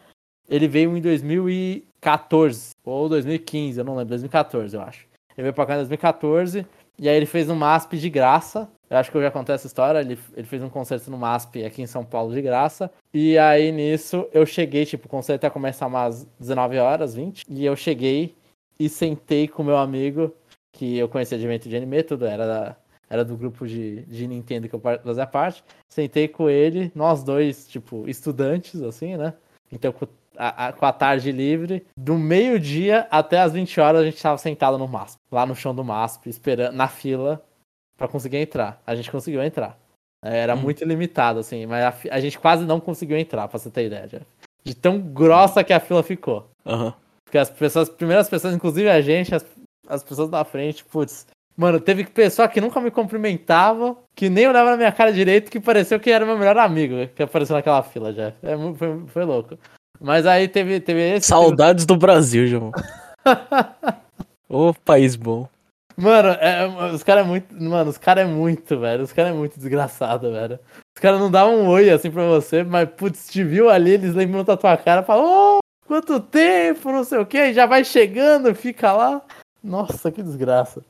Ele veio em 2014, ou 2015, eu não lembro, 2014, eu acho. Ele veio pra cá em 2014, e aí ele fez um MASP de graça. Eu acho que eu já contei essa história. Ele, ele fez um concerto no MASP aqui em São Paulo de graça. E aí nisso eu cheguei, tipo, o concerto ia começar umas 19 horas, 20. E eu cheguei e sentei com meu amigo, que eu conhecia de evento de anime, tudo era da, era do grupo de, de Nintendo que eu fazia parte. Sentei com ele, nós dois, tipo, estudantes, assim, né? Então, com a, a- com a tarde livre, do meio-dia até as 20 horas, a gente tava sentado no MASP, lá no chão do MASP, esperando, na fila, pra conseguir entrar. A gente conseguiu entrar. É, Era Hum. muito limitado, assim, mas a, a gente quase não conseguiu entrar, pra você ter ideia, Jeff. De tão grossa que a fila ficou. Aham. Porque as pessoas, as primeiras pessoas, inclusive a gente, as, as pessoas da frente, putz. Mano, teve pessoa que nunca me cumprimentava, que nem olhava na minha cara direito, que pareceu que era meu melhor amigo que apareceu naquela fila, já. É, foi, foi louco. Mas aí teve, teve esse. Saudades do Brasil, Jamon. Ô, país bom. Mano, é- os caras é muito. Mano, os caras é muito, velho. Os caras é muito desgraçado, velho. Os caras não davam um oi assim pra você, mas, putz, te viu ali, eles lembram da tua cara e falam, ô, quanto tempo, não sei o que, aí já vai chegando, fica lá. Nossa, que desgraça.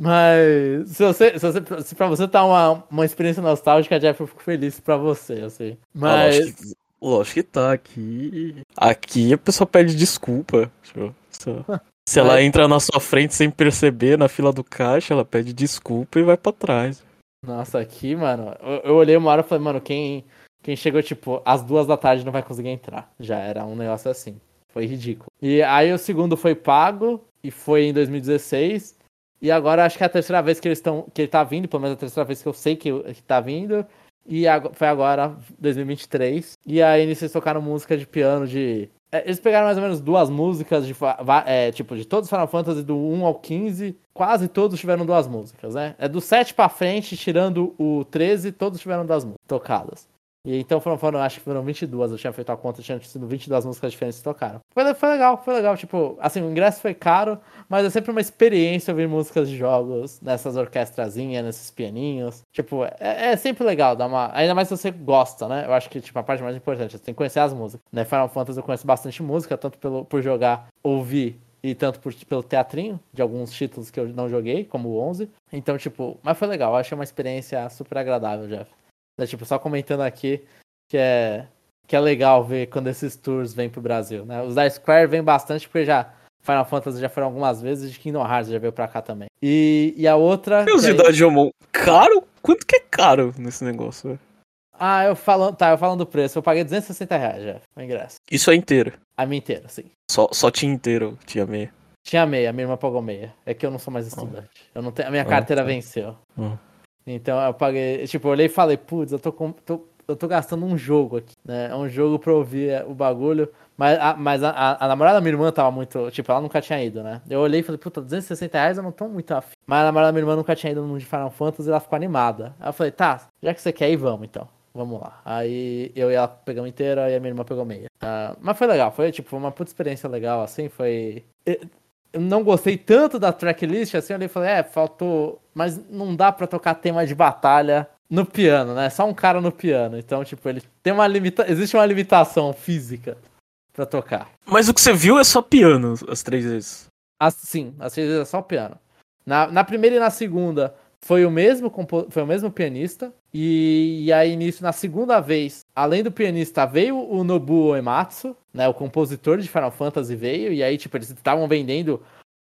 Mas se você, se você se pra você tá uma, uma experiência nostálgica, Jeff, eu fico feliz pra você, assim. Ah, Mas. lógico, que, lógico que tá aqui. Aqui a pessoa pede desculpa. Tipo, se- ela entra na sua frente sem perceber na fila do caixa, ela pede desculpa e vai pra trás. Nossa, aqui, mano, eu, eu olhei uma hora e falei, mano, quem, quem chegou, tipo, às duas da tarde não vai conseguir entrar. Já era um negócio assim. Foi ridículo. E aí o segundo foi pago, e foi em 2016. E agora acho que é a terceira vez que eles estão. que ele tá vindo, pelo menos a terceira vez que eu sei que, que tá vindo. E ago- foi agora, 2023. E aí eles tocaram música de piano de. é, Eles pegaram mais ou menos duas músicas de é, tipo de todos os Final Fantasy do 1 ao 15, quase todos tiveram duas músicas, né? É do 7 pra frente, tirando o 13, todos tiveram duas músicas tocadas. E então foram, foram, acho que foram 22, eu tinha feito a conta, tinha sido 22 músicas diferentes que tocaram. Foi, foi legal, foi legal, tipo, assim, o ingresso foi caro, mas é sempre uma experiência ouvir músicas de jogos nessas orquestrazinhas, nesses pianinhos. Tipo, é, é sempre legal, dar uma. Ainda mais se você gosta, né? Eu acho que, tipo, a parte mais importante, você tem que conhecer as músicas. Né? Final Fantasy eu conheço bastante música, tanto pelo, por jogar, ouvir e tanto por, pelo teatrinho de alguns títulos que eu não joguei, como o 11. Então, tipo, mas foi legal, eu achei uma experiência super agradável, Jeff. É, tipo, só comentando aqui que é, que é legal ver quando esses tours vêm pro Brasil, né? Os da Square vêm bastante porque já Final Fantasy já foram algumas vezes e de Kingdom Hearts já veio pra cá também. E, e a outra... que é- Curiosidade, Jomon. Caro? Quanto que é caro nesse negócio? velho? Ah, eu falando, tá, eu falando do preço, eu paguei 260 reais, Jeff, o ingresso. Isso é inteiro. A minha inteira, sim. Só, só tinha inteiro, tinha meia. Tinha meia, minha irmã pagou meia. É que eu não sou mais estudante. Eu não tenho, a minha Ah, carteira tá. venceu. Hum. Então eu paguei. Tipo, eu olhei e falei, putz, eu tô, tô- eu tô gastando um jogo aqui, né? É um jogo pra ouvir é, o bagulho. Mas, a, mas a, a- a namorada da minha irmã tava muito. Tipo, ela nunca tinha ido, né? Eu olhei e falei, puta, 260 reais eu não tô muito afim. Mas a namorada da minha irmã nunca tinha ido no de Final Fantasy e ela ficou animada. Aí eu falei, tá, já que você quer ir, vamos então. Vamos lá. Aí eu e ela pegamos inteira e a minha irmã pegou meia. Ah, mas foi legal, foi tipo uma puta experiência legal, assim, foi. Eu não gostei tanto da tracklist, assim, eu olhei e falei, é, faltou. Mas não dá pra tocar tema de batalha no piano, né? Só um cara no piano. Então, tipo, ele tem uma limita... Existe uma limitação física pra tocar. Mas o que você viu é só piano as três vezes. Assim, às vezes é só piano. Na, na primeira e na segunda foi o mesmo foi o mesmo pianista e, e, aí nisso na segunda vez, além do pianista veio o Nobuo Uematsu, né, o compositor de Final Fantasy veio e aí tipo eles estavam vendendo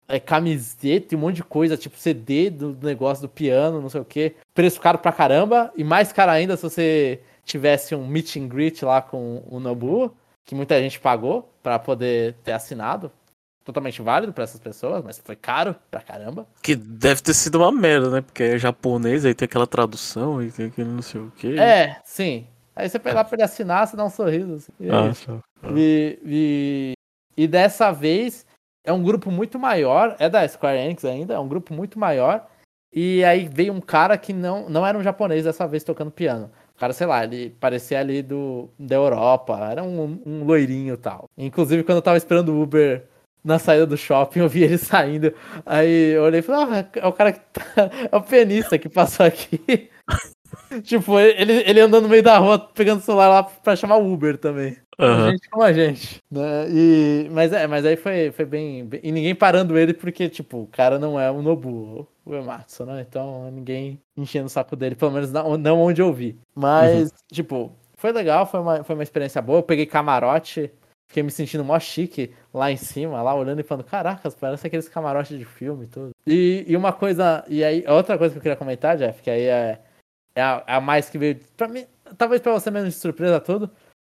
é, camiseta e um monte de coisa, tipo CD do negócio do piano, não sei o que, preço caro pra caramba e mais caro ainda se você tivesse um meet and greet lá com o Nobuo, que muita gente pagou para poder ter assinado totalmente válido para essas pessoas, mas foi caro pra caramba. Que deve ter sido uma merda, né? Porque é japonês, aí tem aquela tradução e tem aquele não sei o quê. É, sim. Aí você pega lá pra ele assinar, você dá um sorriso. Assim, e, é ah, ah. E, e, e, dessa vez é um grupo muito maior, é da Square Enix ainda, é um grupo muito maior. E aí veio um cara que não, não era um japonês dessa vez tocando piano. O cara, sei lá, ele parecia ali do, da Europa, era um, um loirinho e tal. Inclusive, quando eu tava esperando o Uber na saída do shopping, eu vi ele saindo. Aí eu olhei e falei, ah, é o cara que tá... É o pianista que passou aqui. tipo, ele, ele andando no meio da rua, pegando o celular lá pra chamar o Uber também. Uhum. Gente como a gente. Né? E, mas, é, mas aí foi, foi bem, bem, E ninguém parando ele, porque, tipo, o cara não é o Nobu, o Ematsu, né? Então ninguém enchendo o saco dele, pelo menos não, não onde eu vi. Mas, uhum. tipo, foi legal, foi uma, foi uma experiência boa. Eu peguei camarote Fiquei me sentindo mó chique lá em cima, lá olhando e falando, caracas, parece aqueles camarotes de filme e tudo. E, e uma coisa, e aí, outra coisa que eu queria comentar, Jeff, que aí é, é, a, é a mais que veio, pra mim, talvez pra você menos de surpresa tudo,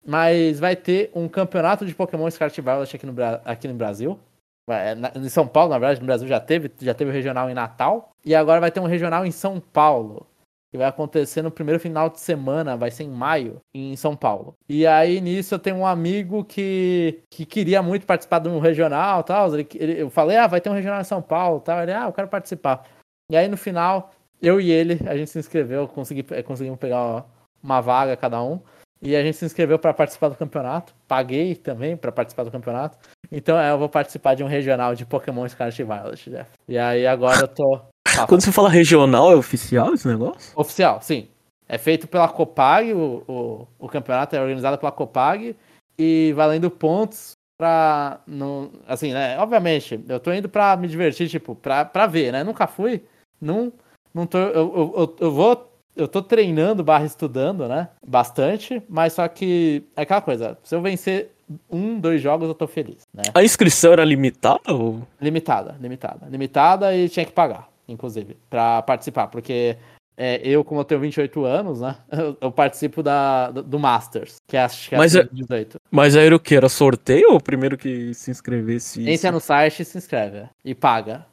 mas vai ter um campeonato de Pokémon Scarlet Violet aqui no, aqui no Brasil. É, em São Paulo, na verdade, no Brasil já teve, já teve o regional em Natal, e agora vai ter um regional em São Paulo que vai acontecer no primeiro final de semana, vai ser em maio, em São Paulo. E aí nisso eu tenho um amigo que, que queria muito participar de um regional tal. Ele, ele, eu falei, ah, vai ter um regional em São Paulo tal. Ele, ah, eu quero participar. E aí no final, eu e ele, a gente se inscreveu, consegui, eh, conseguimos pegar uma vaga cada um. E a gente se inscreveu para participar do campeonato. Paguei também para participar do campeonato. Então é, eu vou participar de um regional de Pokémon Scarlet Violet, Jeff. E aí agora eu tô quando você fala regional, é oficial esse negócio? Oficial, sim. É feito pela Copag, o, o, o campeonato é organizado pela Copag e valendo pontos pra. Não, assim, né? Obviamente, eu tô indo pra me divertir, tipo, pra, pra ver, né? Nunca fui. Não, não tô. Eu, eu, eu, eu vou. Eu tô treinando barra estudando, né? Bastante, mas só que é aquela coisa, se eu vencer um, dois jogos, eu tô feliz, né? A inscrição era limitada ou? Limitada, limitada. Limitada e tinha que pagar inclusive, para participar, porque é, eu, como eu tenho 28 anos, né, eu, eu participo da, do Masters, que é, acho que é mas, 18. É, mas aí era o que? Era sorteio ou o primeiro que se inscrevesse? Entra no site e se inscreve, e paga.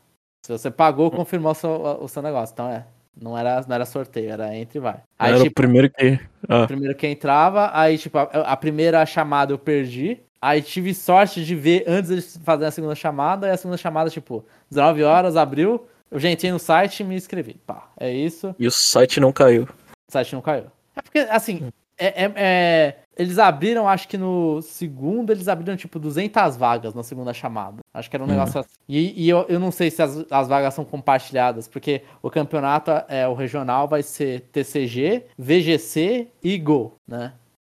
Se você pagou, confirmou o seu, o seu negócio, então é. Não era, não era sorteio, era entre e vai. Aí, era tipo, o primeiro que. Ah. O primeiro que entrava, aí, tipo, a, a, primeira chamada eu perdi. Aí tive sorte de ver antes de fazer a segunda chamada, e a segunda chamada, tipo, 19 horas, abriu, eu já entrei no site e me inscrevi. Pá, é isso. E o site não caiu. O site não caiu. É porque, assim, é, é, é, eles abriram, acho que no segundo, eles abriram tipo 200 vagas na segunda chamada. Acho que era um uhum. negócio assim. E, e eu, eu não sei se as, as vagas são compartilhadas, porque o campeonato, é o regional, vai ser TCG, VGC e Go, né?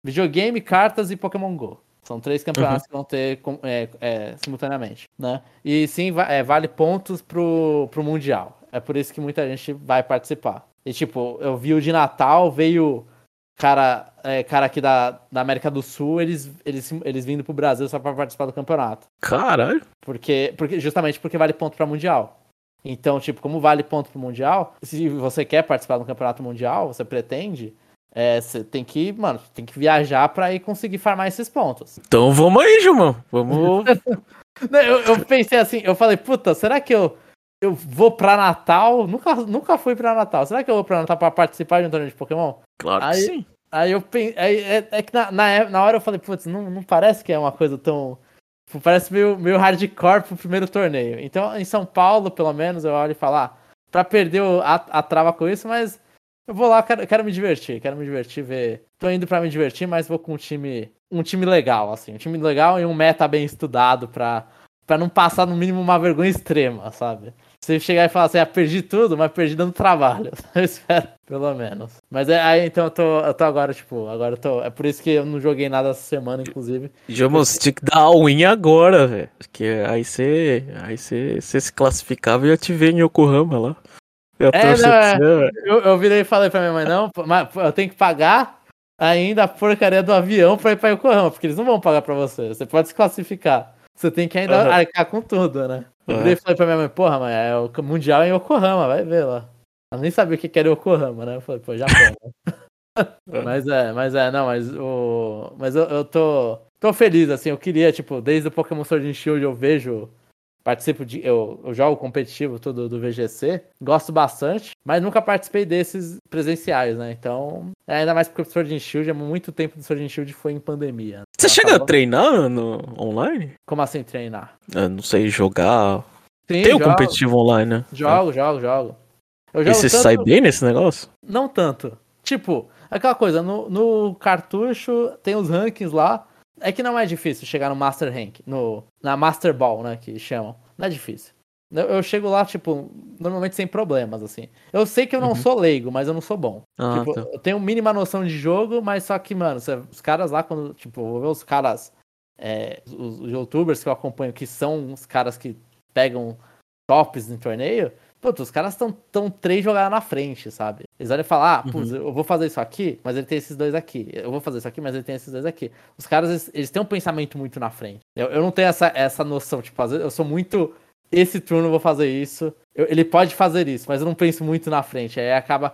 Videogame, cartas e Pokémon Go. São três campeonatos uhum. que vão ter é, é, simultaneamente, né? E sim, é, vale pontos pro, pro Mundial. É por isso que muita gente vai participar. E tipo, eu vi o de Natal, veio cara, é, cara aqui da, da América do Sul, eles, eles, eles vindo pro Brasil só pra participar do campeonato. Caralho! Porque, porque, justamente porque vale ponto pra Mundial. Então, tipo, como vale ponto pro Mundial, se você quer participar do campeonato mundial, você pretende, é, você tem que, mano, tem que viajar pra ir conseguir farmar esses pontos. Então vamos aí, Gilmão. Vamos. eu, eu, pensei assim, eu falei, puta, será que eu, eu vou pra Natal? Nunca, nunca fui pra Natal. Será que eu vou pra Natal pra participar de um torneio de Pokémon? Claro aí, que sim. Aí eu pensei. É, é, que na, na, na, hora eu falei, putz, não, não parece que é uma coisa tão. Tipo, parece meio, meio hardcore pro primeiro torneio. Então, em São Paulo, pelo menos, eu olho e falar, ah, pra perder a, a trava com isso, mas eu vou lá, quero, quero me divertir, quero me divertir, ver. Tô indo para me divertir, mas vou com um time, um time legal, assim, um time legal e um meta bem estudado pra, pra não passar no mínimo uma vergonha extrema, sabe? Você chegar e falar assim, ah, perdi tudo, mas perdi dando trabalho. Eu espero, pelo menos. Mas é aí, então eu tô, eu tô agora, tipo, agora eu tô. É por isso que eu não joguei nada essa semana, inclusive. Jomo, você tinha que dar a win agora, velho. Porque aí você. Aí você, se classificava e ia te ver em Yokohama lá. Eu, É, não, é. Eu, eu virei e falei pra minha mãe, não, mas eu tenho que pagar ainda a porcaria do avião pra ir pra Yokohama, porque eles não vão pagar pra você. Você pode se classificar. Você tem que ainda Aham. arcar com tudo, né? Eu Aham. virei e falei pra minha mãe, porra, mãe, é o Mundial em Yokohama, vai ver lá. Ela nem sabia o que era Yokohama, né? Eu falei, pô, Japão. né? É. mas é, mas é, não, mas o. Mas eu, eu tô. Tô feliz, assim, eu queria, tipo, desde o Pokémon Sword and Shield eu vejo. Participo de. Eu, eu jogo competitivo tudo do VGC. Gosto bastante, mas nunca participei desses presenciais, né? Então. é, Ainda mais porque o Sword and Shield, há muito tempo do Sword and Shield foi em pandemia. Você Ela chega a tava- treinar no online? Como assim treinar? Eu não sei, jogar. Sim, Tem o competitivo online, né? Jogo, jogo, jogo. Eu E jogo você tanto- sai bem nesse negócio? Não tanto. Tipo, aquela coisa, no, no cartucho tem os rankings lá. É que não é difícil chegar no Master Rank, no, na Master Ball, né, que chamam. Não é difícil. Eu, eu chego lá, tipo, normalmente sem problemas, assim. Eu sei que eu não Uhum. sou leigo, mas eu não sou bom. Ah, tipo, tá. eu tenho mínima noção de jogo, mas só que, mano, cê- os caras lá, quando, tipo, vou ver os caras, é, os, os youtubers que eu acompanho, que são os caras que pegam tops em torneio, Putz, os caras estão tão três jogadas na frente, sabe? Eles olham e falam, ah, putz, eu vou fazer isso aqui, mas ele tem esses dois aqui. Eu vou fazer isso aqui, mas ele tem esses dois aqui. Os caras, eles, eles têm um pensamento muito na frente. Eu, eu não tenho essa, essa noção, tipo, às vezes eu sou muito. Esse turno eu vou fazer isso. Eu- ele pode fazer isso, mas eu não penso muito na frente. Aí acaba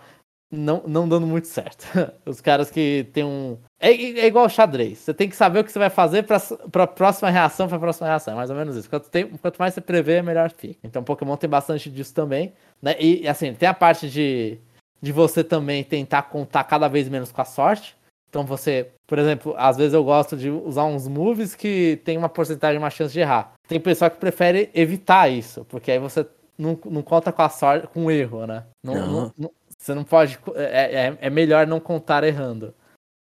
não, não dando muito certo. Os caras que tem um. É, é igual xadrez. Você tem que saber o que você vai fazer pra, pra próxima reação, pra próxima reação. É mais ou menos isso. Quanto, tem- quanto mais você prevê, melhor fica. Então Pokémon tem bastante disso também. Né? E assim, tem a parte de, de você também tentar contar cada vez menos com a sorte. Então você, por exemplo, às vezes eu gosto de usar uns moves que tem uma porcentagem, uma chance de errar. Tem pessoal que prefere evitar isso, porque aí você não, não conta com a sorte, com o erro, né? Não- Não. não- não- você não pode. É, é, é melhor não contar errando.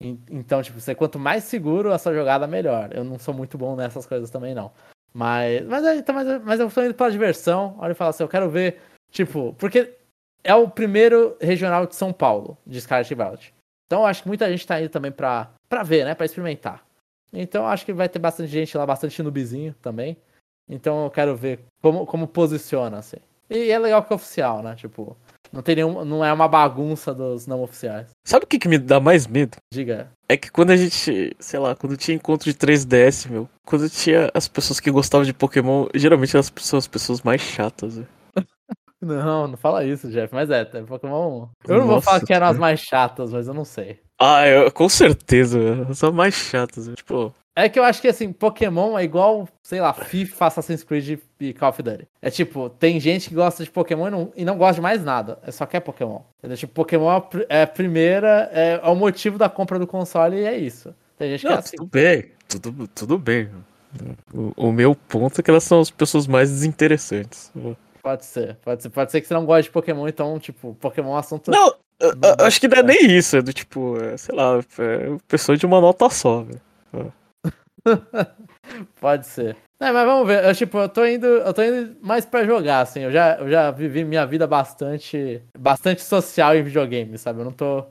En- Então, tipo, você quanto mais seguro a sua jogada, melhor. Eu não sou muito bom nessas coisas também, não. Mas, mas, é, então, mas, eu- mas eu tô indo pela diversão. Olha e falo assim, eu quero ver, tipo, porque é o primeiro regional de São Paulo, de Scarlet. Então eu acho que muita gente tá indo também pra, pra ver, né? Pra experimentar. Então eu acho que vai ter bastante gente lá, bastante nubizinho também. Então eu quero ver como, como posiciona, assim. E é legal que é oficial, né? Tipo, não tem nenhum. Não é uma bagunça dos não oficiais. Sabe o que, que me dá mais medo? Diga. É que quando a gente, sei lá, quando tinha encontro de 3DS, meu, quando tinha as pessoas que gostavam de Pokémon, geralmente elas são as pessoas mais chatas, velho. Não, não fala isso, Jeff. Mas é, é Pokémon. Eu não vou Nossa, falar que eram as cara. mais chatas, mas eu não sei. Ah, eu, com certeza, são mais chatas. Tipo, É que eu acho que assim, Pokémon é igual, sei lá, FIFA, Assassin's Creed e Call of Duty. É tipo, tem gente que gosta de Pokémon e não, e não gosta de mais nada. É só quer Pokémon. Entendeu? Tipo, Pokémon é a é primeira, é, é o motivo da compra do console e é isso. Tem gente que é não, assim. tudo bem, tudo, tudo bem. O, o meu ponto é que elas são as pessoas mais desinteressantes. Pode ser, pode ser. Pode ser que você não goste de Pokémon, então, tipo, Pokémon é um assunto. Não, acho que não é nem isso, é do tipo, é, sei lá, é pessoa de uma nota só, velho. Pode ser. É, mas vamos ver. Eu, tipo, eu tô indo, eu tô indo mais pra jogar, assim. Eu já, eu já vivi minha vida bastante, bastante social em videogame, sabe? Eu não tô.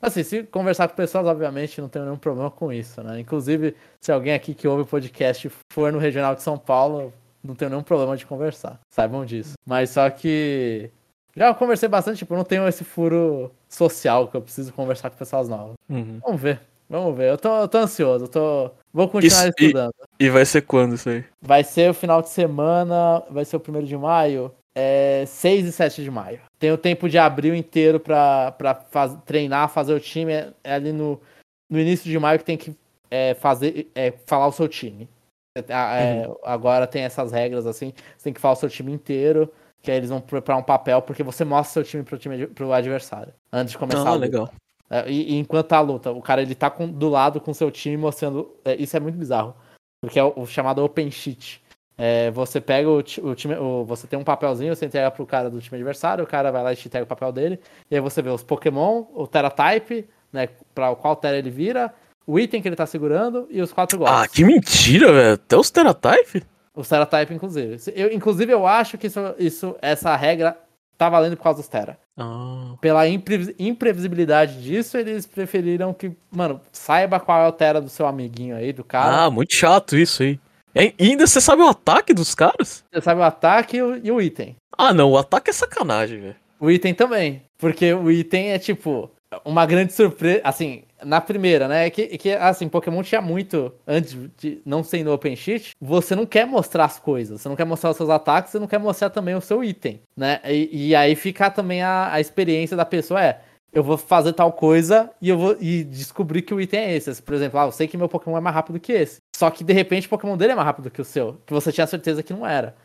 Assim, se conversar com pessoas, obviamente, não tenho nenhum problema com isso, né? Inclusive, se alguém aqui que ouve o podcast for no Regional de São Paulo, não tenho nenhum problema de conversar. Saibam disso. Mas só que. Já conversei bastante, tipo, eu não tenho esse furo social que eu preciso conversar com pessoas novas. Uhum. Vamos ver. Vamos ver. Eu tô, eu tô ansioso, eu tô. Vou continuar Isso, e- estudando. E vai ser quando isso aí? Vai ser o final de semana, vai ser o primeiro de maio, é 6 e 7 de maio. Tem o tempo de abril inteiro pra, pra faz- treinar, fazer o time. É, é ali no, no início de maio que tem que é, fazer, é, falar o seu time. Ah, é, Agora tem essas regras assim, você tem que falar o seu time inteiro, que aí eles vão preparar um papel, porque você mostra seu time pro, time pro adversário, antes de começar Ah, legal. É, e, e enquanto tá a luta, o cara ele tá com- do lado com seu time mostrando. é, isso é muito bizarro. Porque é o, o chamado Open Sheet. É, você pega o, o time. o- você tem um papelzinho, você entrega pro cara do time adversário, o cara vai lá e te entrega o papel dele. E aí você vê os Pokémon, o Terra Type, né? Pra qual Terra ele vira, o item que ele tá segurando e os quatro golpes. Ah, que mentira, velho. Até os Teratype? Os Terra Type, inclusive. Eu, inclusive, eu acho que isso, isso, essa regra tá valendo por causa dos Terra. Ah. pela imprevis- imprevisibilidade disso, eles preferiram que, mano, saiba qual é o Terra do seu amiguinho aí, do cara. ah, muito chato isso aí. E ainda você sabe o ataque dos caras? Você sabe o ataque e o, e o item. Ah, não, o ataque é sacanagem, velho. O item também. Porque o item é tipo uma grande surpresa. Assim, na primeira, né? Que, que assim, Pokémon tinha muito. Antes de não ser no Open Sheet, você não quer mostrar as coisas. Você não quer mostrar os seus ataques, você não quer mostrar também o seu item, né? E, e aí fica também a, a experiência da pessoa é. Eu vou fazer tal coisa e eu vou e descobrir que o item é esse. Por exemplo, ah, eu sei que meu Pokémon é mais rápido que esse. Só que de repente o Pokémon dele é mais rápido que o seu. Que você tinha certeza que não era.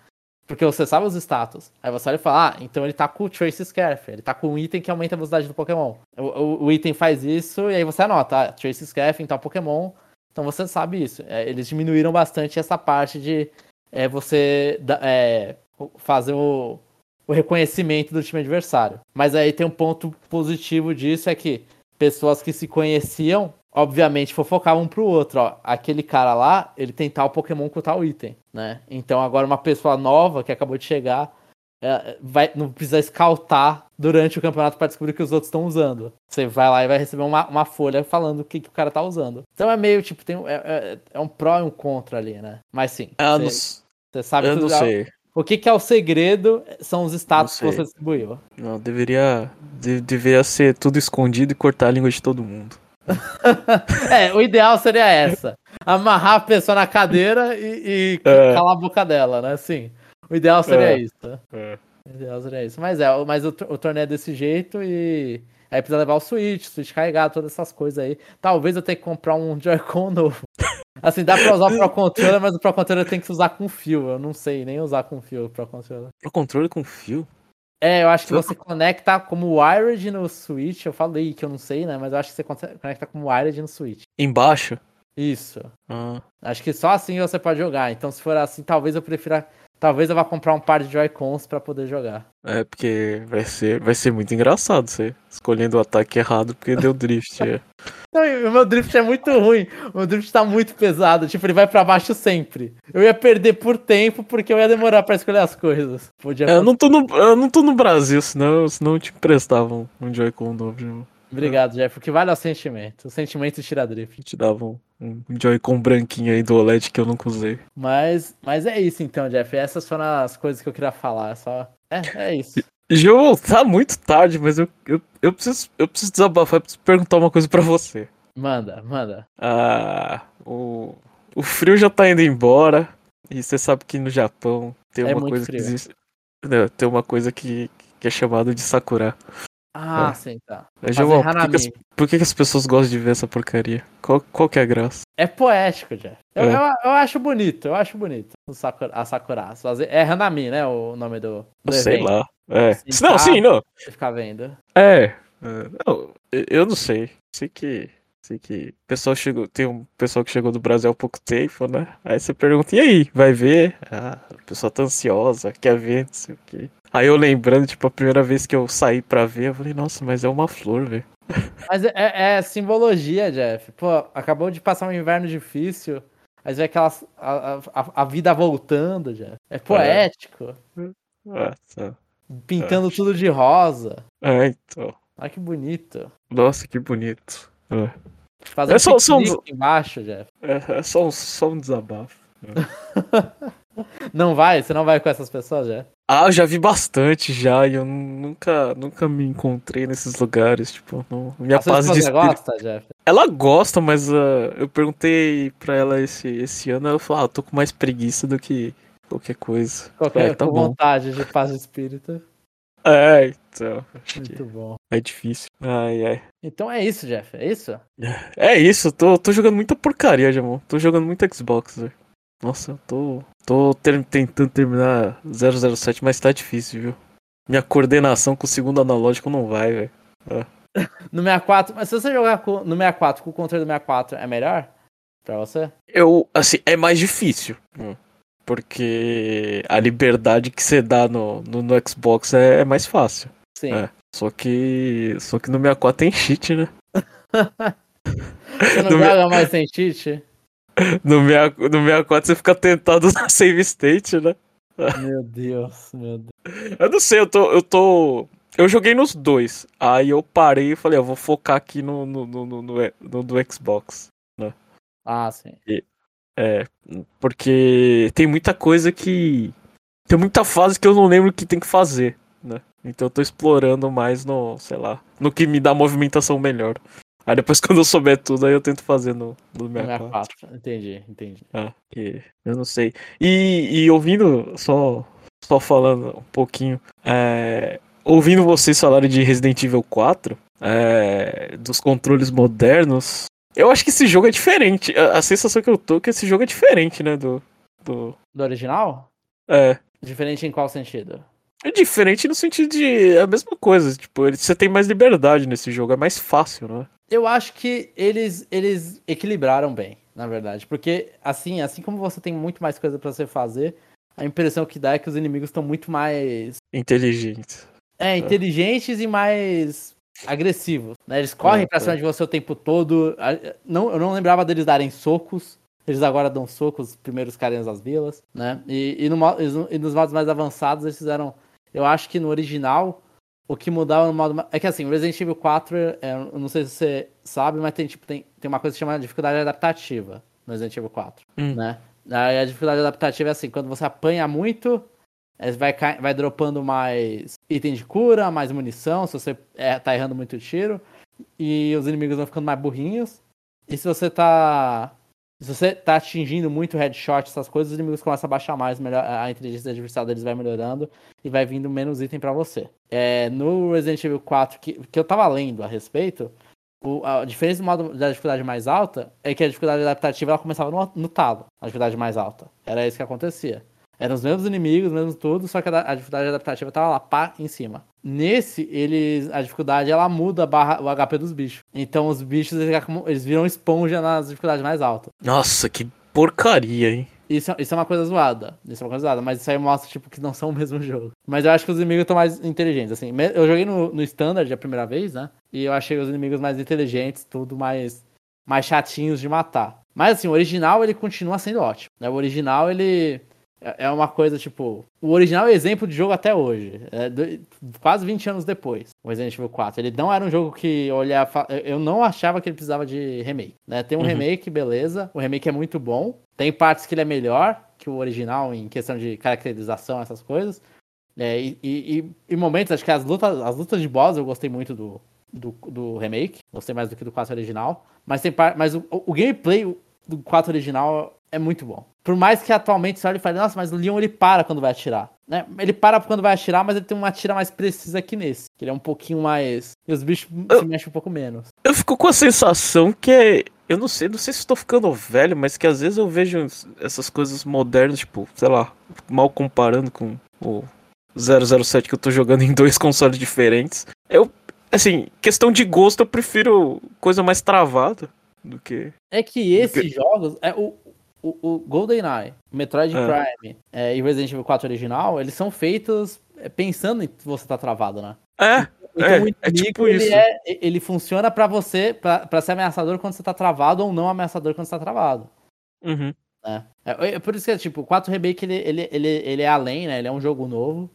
Porque você sabe os status. Aí você olha e fala, ah, então ele tá com o Trace Scarf. Ele tá com um item que aumenta a velocidade do Pokémon. O, o, o item faz isso e aí você anota, ah, Trace Scarf em tal Pokémon. Então você sabe isso. É, eles diminuíram bastante essa parte de é, você é, fazer o, o reconhecimento do time adversário. Mas aí tem um ponto positivo disso, é que pessoas que se conheciam obviamente, fofocavam um pro outro, ó. Aquele cara lá, ele tem tal Pokémon com tal item, né? Então agora uma pessoa nova que acabou de chegar é, vai, não precisa escaltar durante o campeonato para descobrir o que os outros estão usando. Você vai lá e vai receber uma, uma folha falando o que, que o cara tá usando. Então é meio tipo, tem, é, é, é um pró e um contra ali, né? Mas sim. Ah, você, não, sabe eu não sei. O que, que é o segredo são os status que você distribuiu. Não, deveria, de, deveria ser tudo escondido e cortar a língua de todo mundo. é, o ideal seria essa. Amarrar a pessoa na cadeira e, e é. calar a boca dela, né? Sim. O ideal seria é. isso. É. O ideal seria isso. Mas é, mas o, o torneio é desse jeito e. Aí precisa levar o Switch, Switch carregado, todas essas coisas aí. Talvez eu tenha que comprar um Joy-Con novo. Assim, dá pra usar o Pro Controller, mas o Pro Controller tem que usar com fio. Eu não sei nem usar com fio o Pro Controller. Pro Controller com fio? É, eu acho que você conecta como wired no Switch. Eu falei que eu não sei, né? Mas eu acho que você conecta como wired no Switch. Embaixo? Isso. Ah. Acho que só assim você pode jogar. Então, se for assim, talvez eu prefira Talvez eu vá comprar um par de Joy-Cons pra poder jogar. É, porque vai ser, vai ser muito engraçado você escolhendo o ataque errado porque deu drift. é. Não, o meu drift é muito ruim. O meu drift tá muito pesado. Tipo, ele vai para baixo sempre. Eu ia perder por tempo porque eu ia demorar para escolher as coisas. Podia é, eu, não tô no, eu não tô no Brasil, senão, senão te emprestava um Joy-Con novo. Irmão. Obrigado, Jeff. O que vale é o sentimento. O sentimento tira drift. Te dava um, um Joy-Con branquinho aí do OLED que eu nunca usei. Mas, mas é isso então, Jeff. Essas foram as coisas que eu queria falar. Só... É, é isso. João, tá muito tarde, mas eu, eu, eu, preciso, eu preciso desabafar, eu preciso perguntar uma coisa para você. Manda, manda. Ah, o, o frio já tá indo embora. E você sabe que no Japão tem é uma coisa frio. que existe. Não, tem uma coisa que, que é chamada de Sakura. Ah, é. sim, tá. João, por, que, que, as, por que, que, as, pessoas gostam de ver essa porcaria? Qual, qual que é a graça? É poético, Jeff. Eu, é. eu, eu, acho bonito, eu acho bonito Sakura, a Sakura. É Hanami, né? O nome do. do sei lá. É. não, sim, não. Ficar vendo. É. é. Não, eu não sei. Sei que. Sei que pessoal chegou. Tem um pessoal que chegou do Brasil há pouco tempo, né? Aí você pergunta, e aí, vai ver? Ah, a pessoa tá ansiosa, quer ver, não sei o quê. Aí eu lembrando, tipo, a primeira vez que eu saí pra ver, eu falei, nossa, mas é uma flor, velho. Mas é, é, simbologia, Jeff. Pô, acabou de passar um inverno difícil. Aí vê aquela. A, a, a, vida voltando, Jeff. É poético. Nossa. Pintando tudo de rosa. É, então. Olha que bonito. Nossa, que bonito. É. Fazendo é só, só um... embaixo, Jeff. É, é só, um, só um desabafo. É. não vai? Você não vai com essas pessoas, Jeff? Ah, eu já vi bastante já e eu nunca, nunca me encontrei nesses lugares, tipo, não, minha paz de espírito. gosta, Jeff? Ela gosta, mas uh, eu perguntei pra ela esse, esse ano, ela falou, ah, eu tô com mais preguiça do que qualquer coisa. Qualquer é, tá vontade de paz de espírito. É, então. Muito bom. É difícil. Ai, ai. Então é isso, Jeff, é isso? É isso, tô, tô jogando muita porcaria, Jamon. Tô jogando muito Xbox, velho. Nossa, eu tô, tô ter, tentando terminar 007, mas tá difícil, viu? Minha coordenação com o segundo analógico não vai, velho. É. No 64, mas se você jogar com, no 64 com o controle do 64, é melhor? Pra você? Eu, assim, é mais difícil. Hum. Porque a liberdade que você dá no, no, no Xbox é, é, mais fácil. Sim. É. Só que. Só que no 64 tem cheat, né? você não no joga mais sem cheat? No, meia, no 64 você fica tentado usar save state, né? Meu Deus, meu Deus. Eu não sei, eu tô. Eu tô. Eu joguei nos dois. Aí eu parei e falei, eu vou focar aqui no, no, no, no, no do Xbox. Né? Ah, sim. E, é, porque tem muita coisa que. Tem muita fase que eu não lembro o que tem que fazer, né? Então eu tô explorando mais no, sei lá, no que me dá movimentação melhor. Aí depois quando eu souber tudo, aí eu tento fazer no, no 64. 64. Entendi, entendi. Ah, eu não sei. E, e ouvindo, só, só falando um pouquinho, é, ouvindo vocês falarem de Resident Evil 4, é, dos controles modernos, eu acho que esse jogo é diferente. A, a sensação que eu tô é que esse jogo é diferente, né, do... do... Do original? É. Diferente em qual sentido? É diferente no sentido de é a mesma coisa, tipo, ele- você tem mais liberdade nesse jogo, é mais fácil, né? Eu acho que eles, eles equilibraram bem, na verdade. Porque, assim, assim como você tem muito mais coisa pra você fazer, a impressão que dá é que os inimigos estão muito mais Inteligente. é, inteligentes e mais agressivos. Né? Eles correm É, pra cima de você o tempo todo. Não, eu não lembrava deles darem socos. Eles agora dão socos, os primeiros carinhas das vilas, né? E, e, no e nos modos mais avançados eles fizeram. Eu acho que no original, o que mudava no modo. É que assim, o Resident Evil 4, é, eu não sei se você sabe, mas tem, tipo, tem, tem uma coisa que chama dificuldade adaptativa no Resident Evil 4, Hum. né? Aí a dificuldade adaptativa é assim, quando você apanha muito, é, vai, vai dropando mais item de cura, mais munição, se você é, tá errando muito tiro, e os inimigos vão ficando mais burrinhos. E se você tá. Se você tá atingindo muito headshot, essas coisas, os inimigos começam a baixar mais, melhor, a inteligência artificial deles vai melhorando e vai vindo menos item pra você. É, no Resident Evil 4, que, que eu tava lendo a respeito, o- a diferença do modo da dificuldade mais alta é que a dificuldade adaptativa ela começava no, no talo, a dificuldade mais alta. Era isso que acontecia. Eram os mesmos inimigos, mesmo tudo, só que a, da- a dificuldade adaptativa tava lá, pá, em cima. Nesse, eles, a dificuldade ela muda a barra, o HP dos bichos. Então os bichos eles, eles viram esponja nas dificuldades mais altas. Nossa, que porcaria, hein? Isso, isso é uma coisa zoada. Isso é uma coisa zoada, mas isso aí mostra, tipo, que não são o mesmo jogo. Mas eu acho que os inimigos estão mais inteligentes, assim. Eu joguei no, no Standard a primeira vez, né? E eu achei os inimigos mais inteligentes, tudo mais, mais chatinhos de matar. Mas, assim, o original, ele continua sendo ótimo. Né? O original, ele é é uma coisa, tipo... O original é exemplo de jogo até hoje. É do- quase 20 anos depois, o Resident Evil 4. Ele não era um jogo que olhava... Eu não achava que ele precisava de remake. Né? Tem um Uhum. remake, beleza. O remake é muito bom. Tem partes que ele é melhor que o original em questão de caracterização, essas coisas. É, e, e, e- e momentos, acho que as lutas, as lutas de boss eu gostei muito do, do, do remake. Gostei mais do que do 4 original. Mas, tem par, mas o, o gameplay do 4 original é muito bom. Por mais que atualmente você olhe e fale, nossa, mas o Leon ele para quando vai atirar. Né? Ele para quando vai atirar, mas ele tem uma tira mais precisa que nesse. Que ele é um pouquinho mais. E os bichos Eu- se mexem um pouco menos. Eu fico com a sensação que é. Eu não sei, não sei se estou ficando velho, mas que às vezes eu vejo essas coisas modernas, tipo, sei lá, mal comparando com o 007 que eu tô jogando em dois consoles diferentes. Eu, assim, questão de gosto, eu prefiro coisa mais travada do que. É que esses jogos, é o, o, o GoldenEye, Metroid É. Prime é, e Resident Evil 4 original, eles são feitos é, pensando em que você tá travado, né? É, Então É, o é inimigo, tipo ele, isso. é- ele funciona pra você, pra ser ameaçador quando você tá travado ou não ameaçador quando você tá travado. uhum. né? É, é por isso que, é, tipo, o 4 Remake, ele, ele, ele, ele é além, né? Ele é um jogo novo,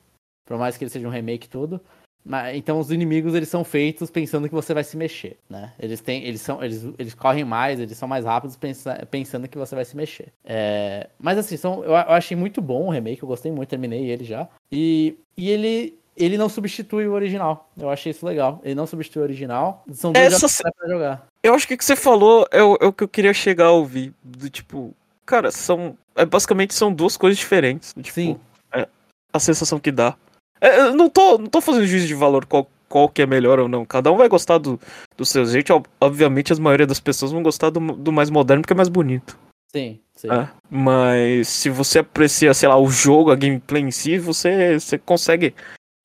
por mais que ele seja um remake e tudo. Mas, então os inimigos, eles são feitos pensando que você vai se mexer, né? Eles têm, eles são, eles, eles correm mais, eles são mais rápidos pensa, pensando que você vai se mexer. É, mas assim, são, eu, eu achei muito bom o remake, eu gostei muito, terminei ele já. E, e ele, ele não substitui o original. Eu achei isso legal. Ele não substitui o original. São dois Essa jogos se- pra jogar. Eu acho que o que você falou é o, é o que eu queria chegar a ouvir. Do tipo, cara, são. É, basicamente são duas coisas diferentes. Tipo, Sim. é, a sensação que dá. É, eu não tô, não tô fazendo juízo de valor qual, qual que é melhor ou não. Cada um vai gostar do, do seu jeito. Ob- Obviamente, a maioria das pessoas vão gostar do, do mais moderno porque é mais bonito. Sim, sim. É, mas se você aprecia, sei lá, o jogo, a gameplay em si, você, você consegue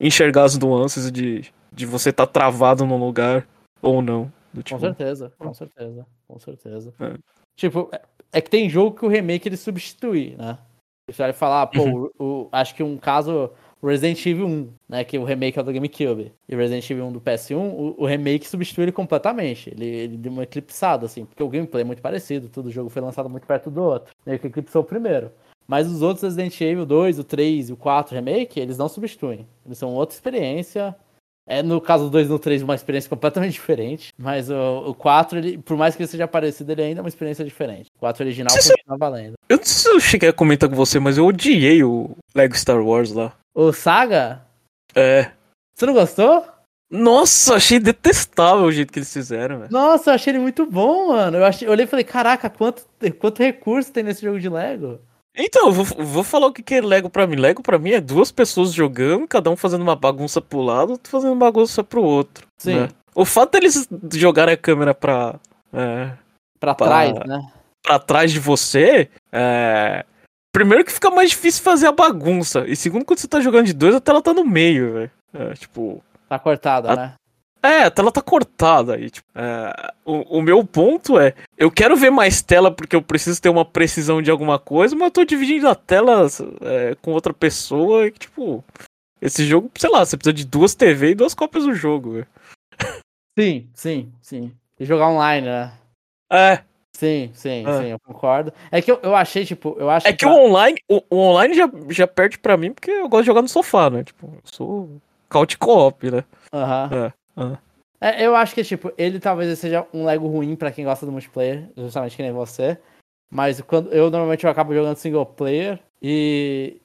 enxergar as nuances de, de você estar travado num lugar ou não. Do Com tipo, certeza, com certeza, com certeza. É. Tipo, é- é que tem jogo que o remake ele substitui, né? Você vai falar, pô, Uhum. o, o- acho que um caso, Resident Evil 1, né? Que o remake é do GameCube, e o Resident Evil 1 do PS1, o, o remake substitui ele completamente. Ele, ele deu uma eclipsada, assim, porque o gameplay é muito parecido, tudo o jogo foi lançado muito perto do outro. Meio que eclipsou o primeiro. Mas os outros Resident Evil 2, o 3 e o 4 remake, eles não substituem. Eles são outra experiência. É, no caso do 2 e no 3, uma experiência completamente diferente. Mas o, o 4, ele, por mais que ele seja parecido, ele ainda é uma experiência diferente. O 4 original continua valendo. Eu não sei se eu cheguei a comentar com você, mas eu odiei o Lego Star Wars lá. O Saga, É. Você não gostou? Nossa, achei detestável o jeito que eles fizeram, velho. Nossa, eu achei ele muito bom, mano. Eu, achei, eu olhei e falei, caraca, quanto, quanto recurso tem nesse jogo de Lego? Então, eu vou, vou falar o que que é Lego pra mim. Lego pra mim é duas pessoas jogando, cada um fazendo uma bagunça pro lado, outro fazendo uma bagunça pro outro. Sim. né? O fato deles jogarem a câmera pra, é, Pra Pá. trás, né? pra trás de você, é... Primeiro que fica mais difícil fazer a bagunça. E segundo, quando você tá jogando de dois, a tela tá no meio, velho. É, tipo. Tá cortada, A- né? É, a tela tá cortada aí. Tipo, é, o, o meu ponto é, eu quero ver mais tela porque eu preciso ter uma precisão de alguma coisa, mas eu tô dividindo a tela é, com outra pessoa e, tipo, esse jogo, sei lá, você precisa de duas TV e duas cópias do jogo, velho. Sim, sim, sim. E jogar online, né? É, Sim, sim, Ah. sim, eu concordo. É que eu, eu achei, tipo, eu acho é que pra- o online, o, o online já, já perde pra mim porque eu gosto de jogar no sofá, né? Tipo, eu sou couch co-op, né? Aham. É, ah. É, eu acho que, tipo, ele talvez seja um Lego ruim pra quem gosta do multiplayer, justamente que nem você. Mas quando eu normalmente eu acabo jogando single player e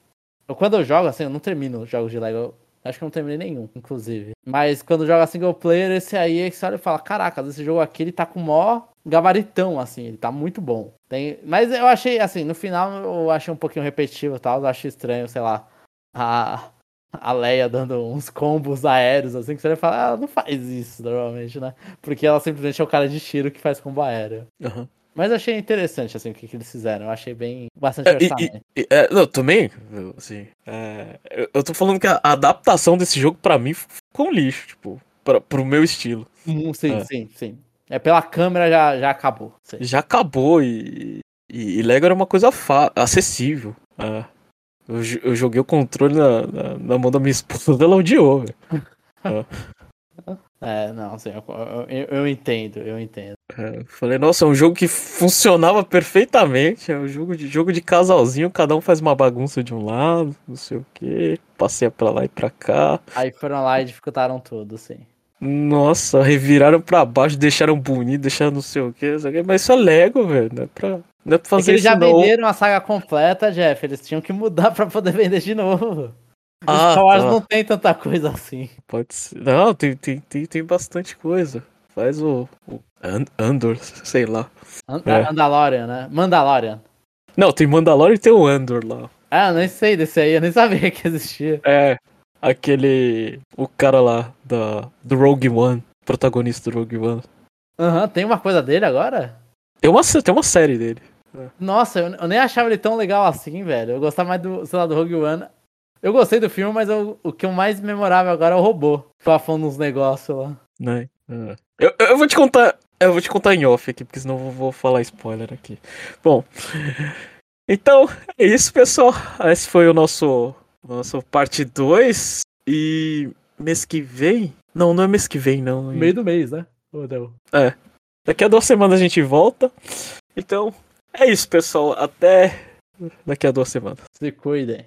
eu, quando eu jogo, assim, eu não termino os jogos de Lego. Acho que eu não terminei nenhum, inclusive. Mas quando joga single player, esse aí é que você olha e fala, caraca, esse jogo aqui ele tá com mó gabaritão, assim, ele tá muito bom. Tem... Mas eu achei, assim, no final eu achei um pouquinho repetitivo e tal, eu acho estranho, sei lá, a, a Leia dando uns combos aéreos, assim, que você vai falar, ela não faz isso normalmente, né? Porque ela simplesmente é o cara de tiro que faz combo aéreo. Aham. Mas achei interessante, assim, o que, que eles fizeram. Eu achei bem. bastante É, e- orçamento. E, é, não, também, assim, é, eu, eu tô falando que a, adaptação desse jogo pra mim ficou um lixo, tipo, pra, pro meu estilo. Hum, sim, é. sim, sim. É pela câmera já, já acabou. Sim. Já acabou e, e, e Lego era uma coisa acessível. é. Eu, eu joguei o controle na, na, na mão da minha esposa, ela odiou, velho. É, não, sim, eu, eu, eu entendo, eu entendo. É, eu falei, nossa, é um jogo que funcionava perfeitamente, é um jogo de, jogo de casalzinho, cada um faz uma bagunça de um lado, não sei o que, passeia pra lá e pra cá. Aí foram lá e dificultaram tudo, sim. Nossa, reviraram pra baixo, deixaram bonito, deixaram não sei o que, mas isso é Lego, velho. Não é pra, não é pra É fazer eles isso já não. venderam a saga completa, Jeff. Eles tinham que mudar pra poder vender de novo. Ah, Star Wars tá. não tem tanta coisa assim. Pode ser. Não, tem, tem, tem, tem bastante coisa. Faz o, o An- Andor, sei lá. And É. Mandalorian, né? Mandalorian. Não, tem Mandalorian e tem o Andor lá. Ah, eu nem sei desse aí, eu nem sabia que existia. É, aquele. O cara lá da, do Rogue One, protagonista do Rogue One. Aham, tem uma coisa dele agora? Tem uma, tem uma série dele. Nossa, eu, eu nem achava ele tão legal assim, velho. Eu gostava mais do, sei lá, do Rogue One. Eu gostei do filme, mas eu- o que o mais memorável agora é o robô. Fafando uns negócios lá. Né? É. Eu, eu vou te contar. Eu vou te contar em off aqui, porque senão eu vou falar spoiler aqui. Bom. Então, é isso, pessoal. Esse foi o nosso. Nosso parte 2. E mês que vem. Não, não é mês que vem, não. Meio do mês, né? Ou não? Daqui a duas semanas a gente volta. Então, é isso, pessoal. Até daqui a duas semanas. Se cuidem.